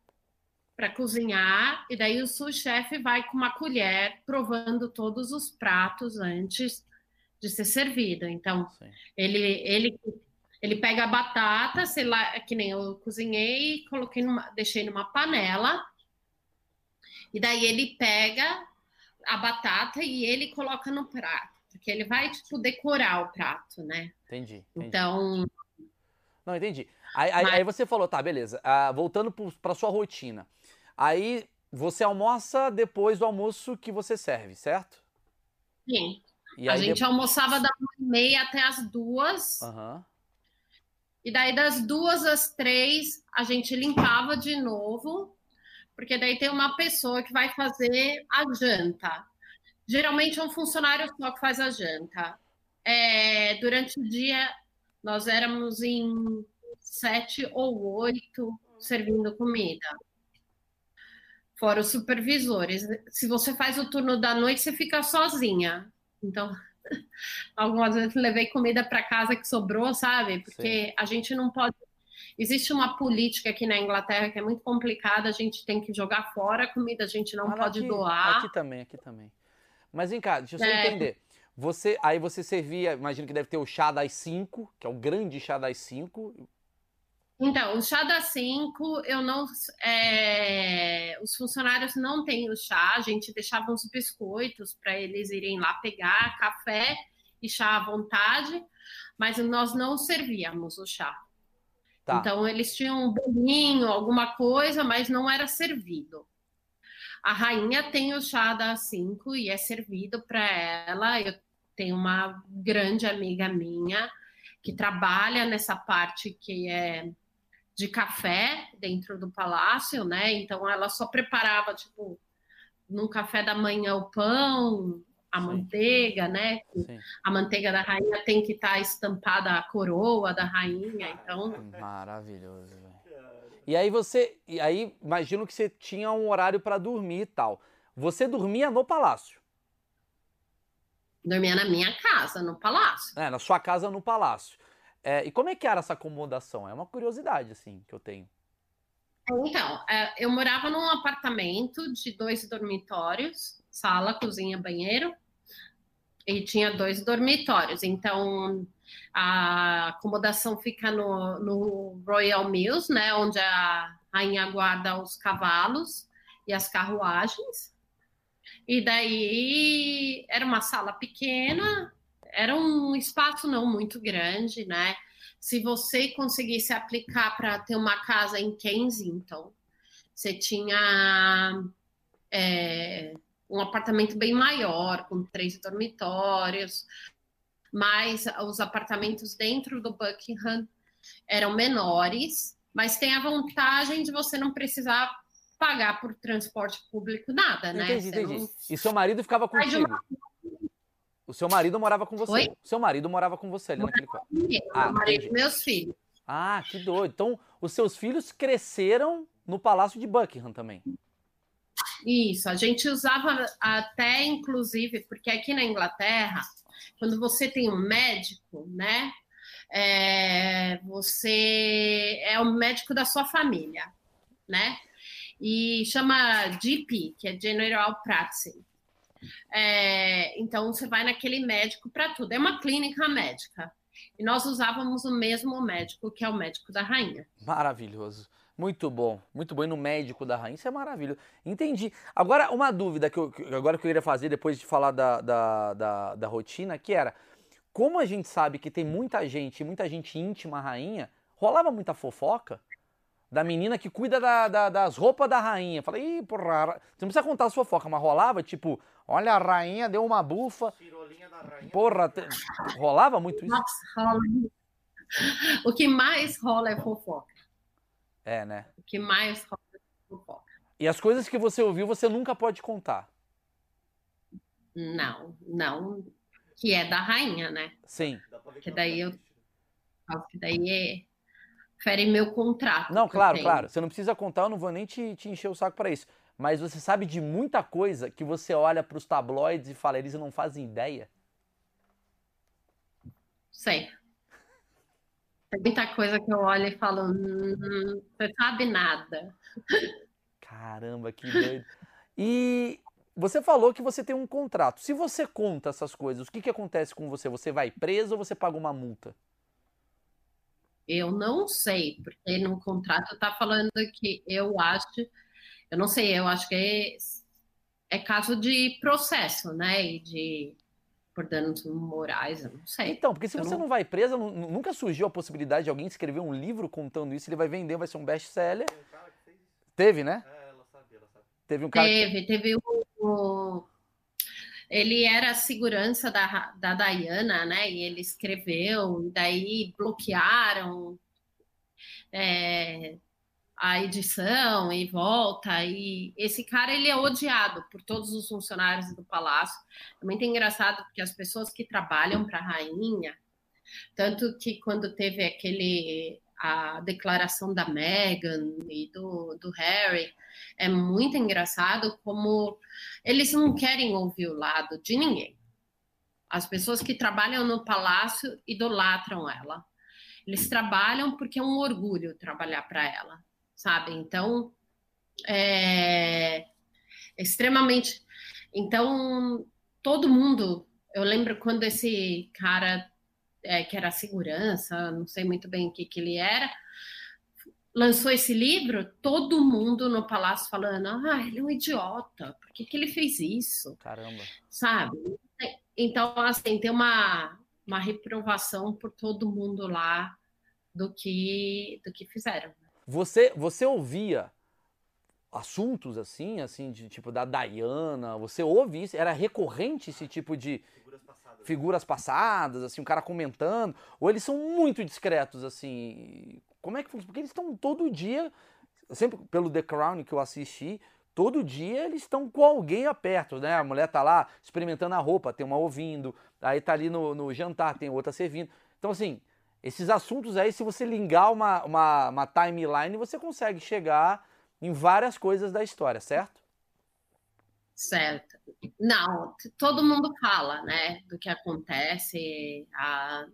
para cozinhar e daí o sous-chefe vai com uma colher provando todos os pratos antes de ser servido. Então, Sim. ele ele ele pega a batata, sei lá, que nem eu cozinhei, coloquei numa, deixei numa panela. E daí ele pega a batata e ele coloca no prato, porque ele vai tipo decorar o prato, né? Entendi. entendi. Então, não entendi. Aí, aí, aí, você falou, tá, beleza. Ah, voltando para sua rotina. Aí você almoça depois do almoço que você serve, certo? Sim. a gente depois... almoçava da uma e meia até as duas. Uhum. E daí das duas às três a gente limpava de novo, porque daí tem uma pessoa que vai fazer a janta. Geralmente é um funcionário só que faz a janta. É, durante o dia nós éramos em sete ou oito servindo comida. Fora os supervisores. Se você faz o turno da noite, você fica sozinha. Então, (laughs) algumas vezes levei comida para casa que sobrou, sabe? Porque Sim. a gente não pode. Existe uma política aqui na Inglaterra que é muito complicada, a gente tem que jogar fora a comida, a gente não pode aqui, doar. Aqui também, aqui também. Mas vem cá, deixa eu só é. entender. Você, aí você servia, imagino que deve ter o chá das 5, que é o grande chá das 5. Então, o chá das 5, eu não. É, os funcionários não têm o chá, a gente deixava uns biscoitos para eles irem lá pegar café e chá à vontade, mas nós não servíamos o chá. Tá. Então, eles tinham um bolinho, alguma coisa, mas não era servido. A rainha tem o chá das 5 e é servido para ela. Eu tem uma grande amiga minha que trabalha nessa parte que é de café dentro do palácio, né? Então ela só preparava tipo no café da manhã o pão, a Sim. manteiga, né? Sim. A manteiga da rainha tem que estar tá estampada a coroa da rainha, então maravilhoso. E aí você, e aí imagino que você tinha um horário para dormir e tal. Você dormia no palácio? Dormia na minha casa, no palácio. É, na sua casa, no palácio. É, e como é que era essa acomodação? É uma curiosidade, assim, que eu tenho. Então, é, eu morava num apartamento de dois dormitórios, sala, cozinha, banheiro, e tinha dois dormitórios. Então, a acomodação fica no, no Royal Mills, né, onde a rainha guarda os cavalos e as carruagens. E daí era uma sala pequena, era um espaço não muito grande, né? Se você conseguisse aplicar para ter uma casa em Kensington, você tinha é, um apartamento bem maior, com três dormitórios, mas os apartamentos dentro do Buckingham eram menores, mas tem a vantagem de você não precisar pagar por transporte público nada, né? Entendi, entendi. Não... E seu marido ficava contigo? Uma... O seu marido morava com você? Oi? O seu marido morava com você ali naquele quarto? Ah, marido, meus filhos. Ah, que doido. Então, os seus filhos cresceram no Palácio de Buckingham também? Isso, a gente usava até, inclusive, porque aqui na Inglaterra, quando você tem um médico, né? É, você é o médico da sua família, né? E chama GP, que é General Practice. É, então você vai naquele médico para tudo. É uma clínica médica. E nós usávamos o mesmo médico, que é o médico da rainha. Maravilhoso. Muito bom, muito bom. E no médico da rainha, isso é maravilhoso. Entendi. Agora, uma dúvida que eu, agora que eu queria fazer depois de falar da, da, da, da rotina, que era, como a gente sabe que tem muita gente, muita gente íntima rainha, rolava muita fofoca? Da menina que cuida da, da, das roupas da rainha. Falei, ih, porra, você não precisa contar a sua fofoca, mas rolava, tipo, olha, a rainha deu uma bufa. Porra, te... rolava muito isso? Nossa, rola. O que mais rola é fofoca. É, né? O que mais rola é fofoca. E as coisas que você ouviu, você nunca pode contar. Não, não. Que é da rainha, né? Sim. Que daí eu. Que daí é fere meu contrato. Não, claro, claro. Você não precisa contar, eu não vou nem te, te encher o saco para isso. Mas você sabe de muita coisa que você olha para os tabloides e fala, eles não fazem ideia? Sei. Tem muita coisa que eu olho e falo, hum, você sabe nada. Caramba, que doido. E você falou que você tem um contrato. Se você conta essas coisas, o que, que acontece com você? Você vai preso ou você paga uma multa? Eu não sei, porque no contrato está falando que eu acho, eu não sei, eu acho que é, é caso de processo, né? E de por danos morais, eu não sei. Então, porque se eu você não... não vai preso, nunca surgiu a possibilidade de alguém escrever um livro contando isso, ele vai vender, vai ser um best-seller. Teve, né? É. Teve um cara. Teve, teve o, o. Ele era a segurança da, da Diana, né? E ele escreveu, daí bloquearam é, a edição e volta. E esse cara ele é odiado por todos os funcionários do palácio. É muito engraçado porque as pessoas que trabalham para a rainha, tanto que quando teve aquele a declaração da Meghan e do, do Harry, é muito engraçado como eles não querem ouvir o lado de ninguém. As pessoas que trabalham no palácio idolatram ela. Eles trabalham porque é um orgulho trabalhar para ela, sabe? Então, é extremamente. Então, todo mundo. Eu lembro quando esse cara é, que era segurança, não sei muito bem o que, que ele era, lançou esse livro, todo mundo no palácio falando: ah, ele é um idiota, por que, que ele fez isso? Caramba. Sabe? Então, assim, tem uma, uma reprovação por todo mundo lá do que, do que fizeram. Você, você ouvia assuntos assim, assim, de tipo da Diana, você ouve isso? Era recorrente esse tipo de figuras passadas, figuras passadas assim, um cara comentando, ou eles são muito discretos assim? Como é que funciona? Porque eles estão todo dia, sempre pelo The Crown que eu assisti, todo dia eles estão com alguém perto, né? A mulher tá lá experimentando a roupa, tem uma ouvindo, aí tá ali no, no jantar, tem outra servindo. Então, assim, esses assuntos aí, se você ligar uma, uma, uma timeline, você consegue chegar em várias coisas da história, certo? Certo. Não, todo mundo fala, né, do que acontece, a,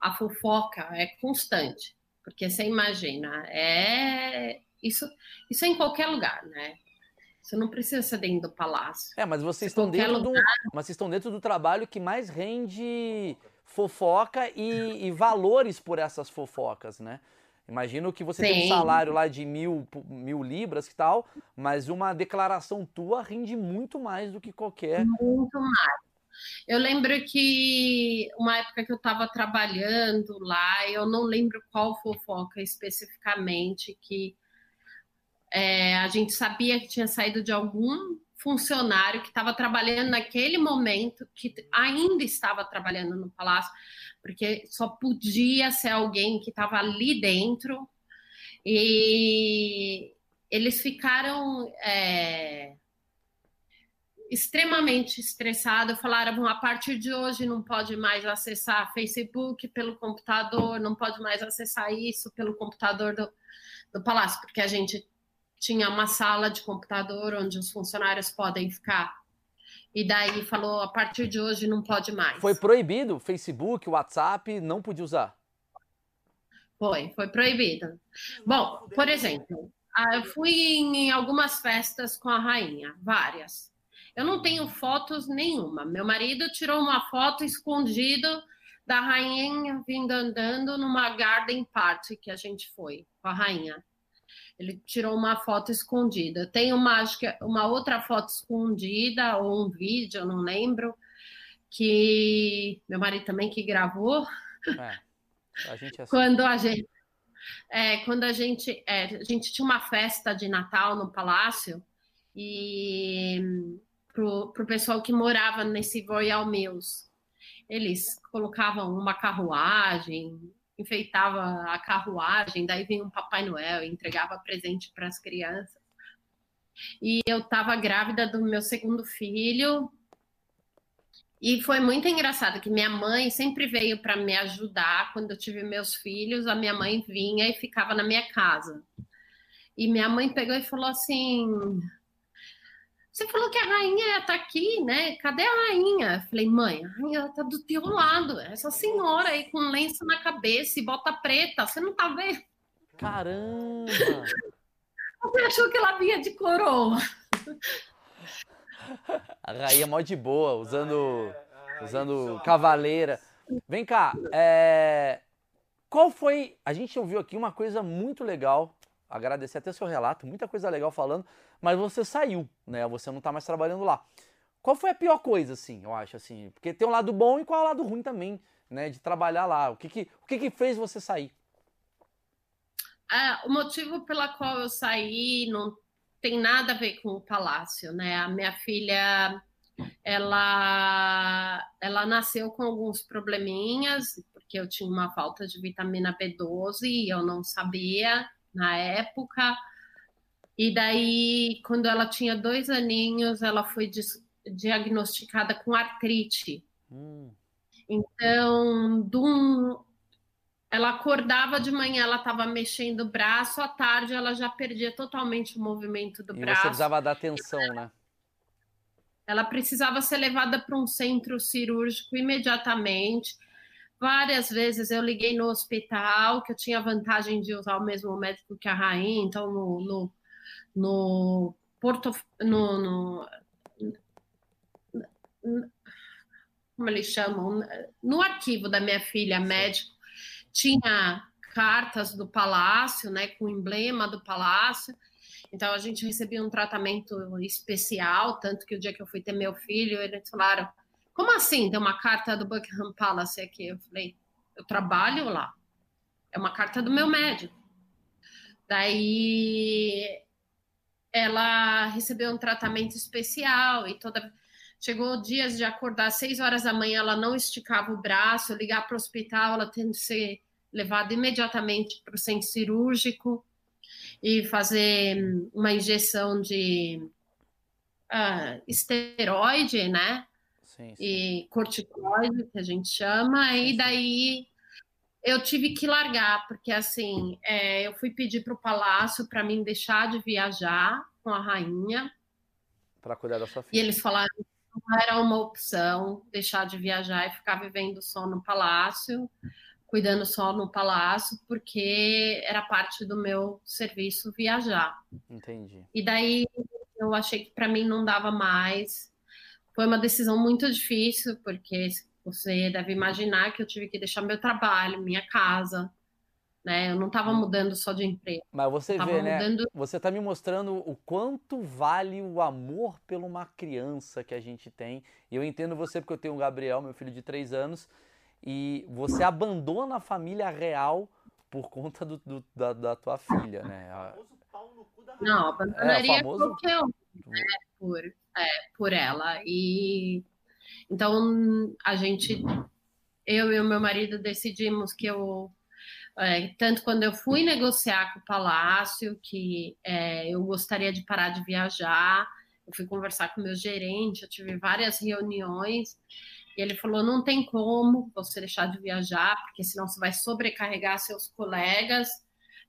a fofoca é constante. Porque você imagina, é isso, isso é em qualquer lugar, né? Você não precisa ser dentro do palácio. É, mas vocês estão dentro lugar... do, mas vocês estão dentro do trabalho que mais rende fofoca e, e valores por essas fofocas, né? Imagino que você Sim. tem um salário lá de mil, mil libras e tal, mas uma declaração tua rende muito mais do que qualquer. Muito mais. Eu lembro que uma época que eu estava trabalhando lá, eu não lembro qual fofoca especificamente, que é, a gente sabia que tinha saído de algum funcionário que estava trabalhando naquele momento, que ainda estava trabalhando no palácio, porque só podia ser alguém que estava ali dentro. E eles ficaram. É, extremamente estressado, falaram, a partir de hoje não pode mais acessar Facebook pelo computador, não pode mais acessar isso pelo computador do, do palácio, porque a gente tinha uma sala de computador onde os funcionários podem ficar. E daí falou, a partir de hoje não pode mais. Foi proibido Facebook, WhatsApp, não podia usar? Foi, foi proibido. Bom, por exemplo, ah, eu fui em algumas festas com a rainha, várias. Eu não tenho fotos nenhuma. Meu marido tirou uma foto escondido da rainha vindo andando numa garden party que a gente foi com a rainha. Ele tirou uma foto escondida. Tem uma, acho que é uma outra foto escondida ou um vídeo, eu não lembro, que meu marido também que gravou. É, a gente quando a gente é, quando a gente é, a gente tinha uma festa de Natal no palácio e para o pessoal que morava nesse Royal Mills. Eles colocavam uma carruagem, enfeitava a carruagem, daí vinha um Papai Noel entregava presente para as crianças. E eu estava grávida do meu segundo filho. E foi muito engraçado que minha mãe sempre veio para me ajudar quando eu tive meus filhos. A minha mãe vinha e ficava na minha casa. E minha mãe pegou e falou assim: você falou que a rainha está aqui, né? Cadê a rainha? Eu falei, mãe, a rainha está do teu lado. Essa senhora aí com lenço na cabeça e bota preta, você não tá vendo? Caramba! Você achou que ela vinha de coroa? (laughs) A rainha mó de boa, usando, usando cavaleira. Vem cá, é... qual foi. A gente ouviu aqui uma coisa muito legal. Agradecer até seu relato, muita coisa legal falando, mas você saiu, né? Você não está mais trabalhando lá. Qual foi a pior coisa, assim, eu acho, assim? Porque tem um lado bom e qual é o lado ruim também, né? De trabalhar lá. O que que, o que, que fez você sair? Ah, o motivo pela qual eu saí não tem nada a ver com o palácio, né? A minha filha, ela, ela nasceu com alguns probleminhas, porque eu tinha uma falta de vitamina B12 e eu não sabia na época. E daí, quando ela tinha dois aninhos, ela foi diagnosticada com artrite. Hum. Então, um, ela acordava de manhã, ela estava mexendo o braço, à tarde ela já perdia totalmente o movimento do e braço. Você precisava dar atenção, né? Ela precisava ser levada para um centro cirúrgico imediatamente. Várias vezes eu liguei no hospital, que eu tinha vantagem de usar o mesmo médico que a rainha, então no, no, no Porto. No, no, como eles chamam? No arquivo da minha filha, médico tinha cartas do palácio, né, com o emblema do palácio. Então a gente recebia um tratamento especial, tanto que o dia que eu fui ter meu filho, eles falaram: "Como assim? Tem uma carta do Buckingham Palace aqui?" Eu falei: "Eu trabalho lá. É uma carta do meu médico." Daí ela recebeu um tratamento especial e toda chegou dias de acordar às seis horas da manhã, ela não esticava o braço, ligar para o hospital, ela tendo que ser levada imediatamente para o centro cirúrgico e fazer uma injeção de uh, esteroide, né? Sim, sim. E corticoide, que a gente chama, sim, e daí eu tive que largar, porque assim, é, eu fui pedir para o palácio para mim deixar de viajar com a rainha. Para cuidar da sua filha. E eles falaram não era uma opção deixar de viajar e ficar vivendo só no palácio, cuidando só no palácio, porque era parte do meu serviço viajar. Entendi. E daí eu achei que para mim não dava mais. Foi uma decisão muito difícil, porque você deve imaginar que eu tive que deixar meu trabalho, minha casa, né? Eu não estava hum. mudando só de emprego. Mas você vê, né? Mudando... Você está me mostrando o quanto vale o amor por uma criança que a gente tem. E eu entendo você porque eu tenho o Gabriel, meu filho de três anos, e você abandona a família real por conta do, do da, da, tua filha, né? Não, abandonaria é, famoso... qualquer um, né? Por, é, por ela. E então a gente, eu e o meu marido decidimos que eu é, tanto quando eu fui negociar com o Palácio, que é, eu gostaria de parar de viajar, eu fui conversar com o meu gerente, eu tive várias reuniões, e ele falou: não tem como você deixar de viajar, porque senão você vai sobrecarregar seus colegas,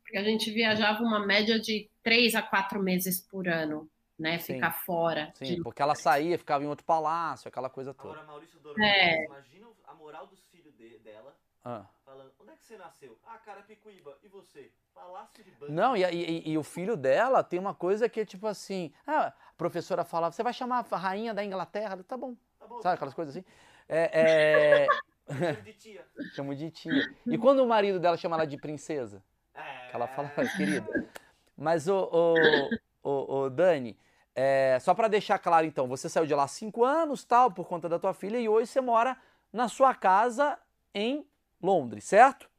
porque a gente viajava uma média de três a quatro meses por ano. Né, Sim. ficar fora. Sim, de... porque ela saía, ficava em outro palácio, aquela coisa toda. Agora, Maurício Dourado, é... imagina a moral dos filhos de, dela ah. Falando, onde é que você nasceu? Ah, Carapicuíba. E você? Palácio de Banco. Não, e, e, e, o filho dela tem uma coisa que é tipo assim. Ah, a professora falava, você vai chamar a rainha da Inglaterra? Tá bom. Tá bom. Sabe aquelas coisas assim? É. é... (laughs) Chamo de tia. Chamo de tia. E quando o marido dela chama ela de princesa? É... Que ela fala, querida. Mas o, o, o, o Dani, é, só para deixar claro então, você saiu de lá há cinco anos, tal, por conta da tua filha, e hoje você mora na sua casa em Londres, certo?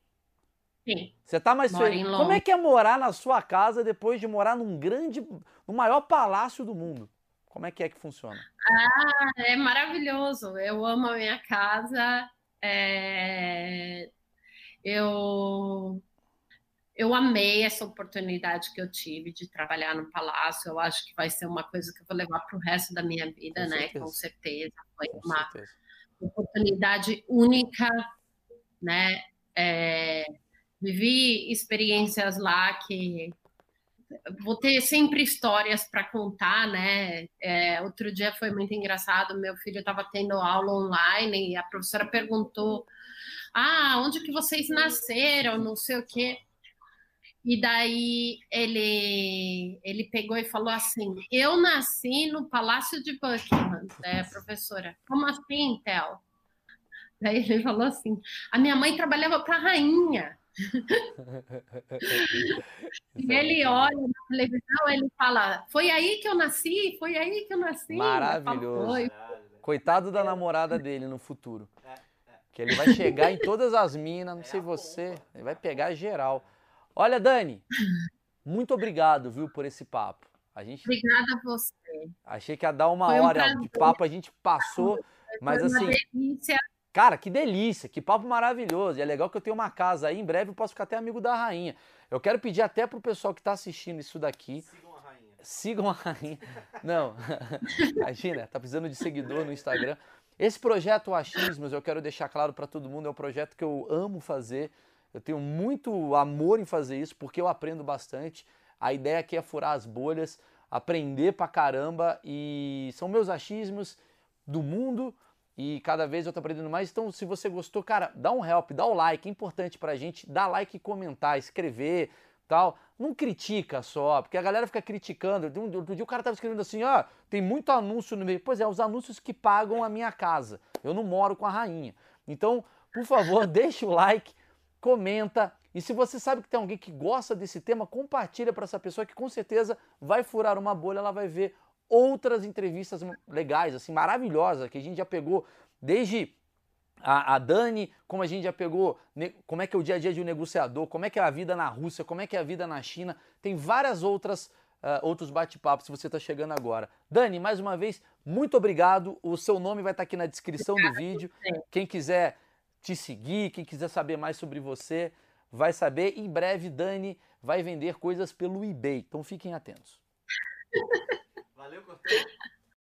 Sim. Você tá mais feliz. Como é que é morar na sua casa depois de morar num grande, no maior palácio do mundo? Como é que é que funciona? Ah, é maravilhoso. Eu amo a minha casa. É... Eu eu amei essa oportunidade que eu tive de trabalhar no palácio. Eu acho que vai ser uma coisa que eu vou levar para o resto da minha vida, Com né? Certeza. Com certeza. Foi Com uma certeza. oportunidade única né? É, vivi experiências lá que vou ter sempre histórias para contar, né? É, outro dia foi muito engraçado, meu filho estava tendo aula online e a professora perguntou: Ah, onde que vocês nasceram? Não sei o quê. E daí ele ele pegou e falou assim: Eu nasci no Palácio de Buckingham, né, professora? Como assim, Theo? Daí ele falou assim: A minha mãe trabalhava para a rainha. (laughs) e ele olha na televisão, ele fala: Foi aí que eu nasci, foi aí que eu nasci. Maravilhoso. Coitado da namorada dele no futuro. Que ele vai chegar em todas as minas, não sei você, ele vai pegar geral. Olha, Dani, muito obrigado, viu, por esse papo. A gente... Obrigada a você. Achei que ia dar uma um hora prazer. de papo, a gente passou, mas assim. Delícia. Cara, que delícia, que papo maravilhoso. E é legal que eu tenho uma casa aí, em breve eu posso ficar até amigo da rainha. Eu quero pedir até pro pessoal que está assistindo isso daqui. Sigam a rainha. Sigam a rainha. Não, (laughs) imagina, tá precisando de seguidor no Instagram. Esse projeto Achismos, eu quero deixar claro para todo mundo, é um projeto que eu amo fazer. Eu tenho muito amor em fazer isso porque eu aprendo bastante. A ideia aqui é furar as bolhas, aprender pra caramba e são meus achismos do mundo e cada vez eu tô aprendendo mais. Então, se você gostou, cara, dá um help, dá o um like, é importante pra gente, dá like e comentar, escrever, tal. Não critica só, porque a galera fica criticando. Outro dia o cara tava escrevendo assim, ó, tem muito anúncio no meio. Pois é, os anúncios que pagam a minha casa. Eu não moro com a rainha. Então, por favor, (laughs) deixa o like, comenta. E se você sabe que tem alguém que gosta desse tema, compartilha para essa pessoa que com certeza vai furar uma bolha, ela vai ver outras entrevistas legais, assim, maravilhosas, que a gente já pegou desde a, a, Dani, como a gente já pegou, como é que é o dia a dia de um negociador, como é que é a vida na Rússia, como é que é a vida na China, tem várias outras uh, outros bate-papos se você está chegando agora. Dani, mais uma vez, muito obrigado. O seu nome vai estar tá aqui na descrição do vídeo. Quem quiser te seguir, quem quiser saber mais sobre você, vai saber. Em breve, Dani vai vender coisas pelo eBay, então fiquem atentos. Valeu, Cortão.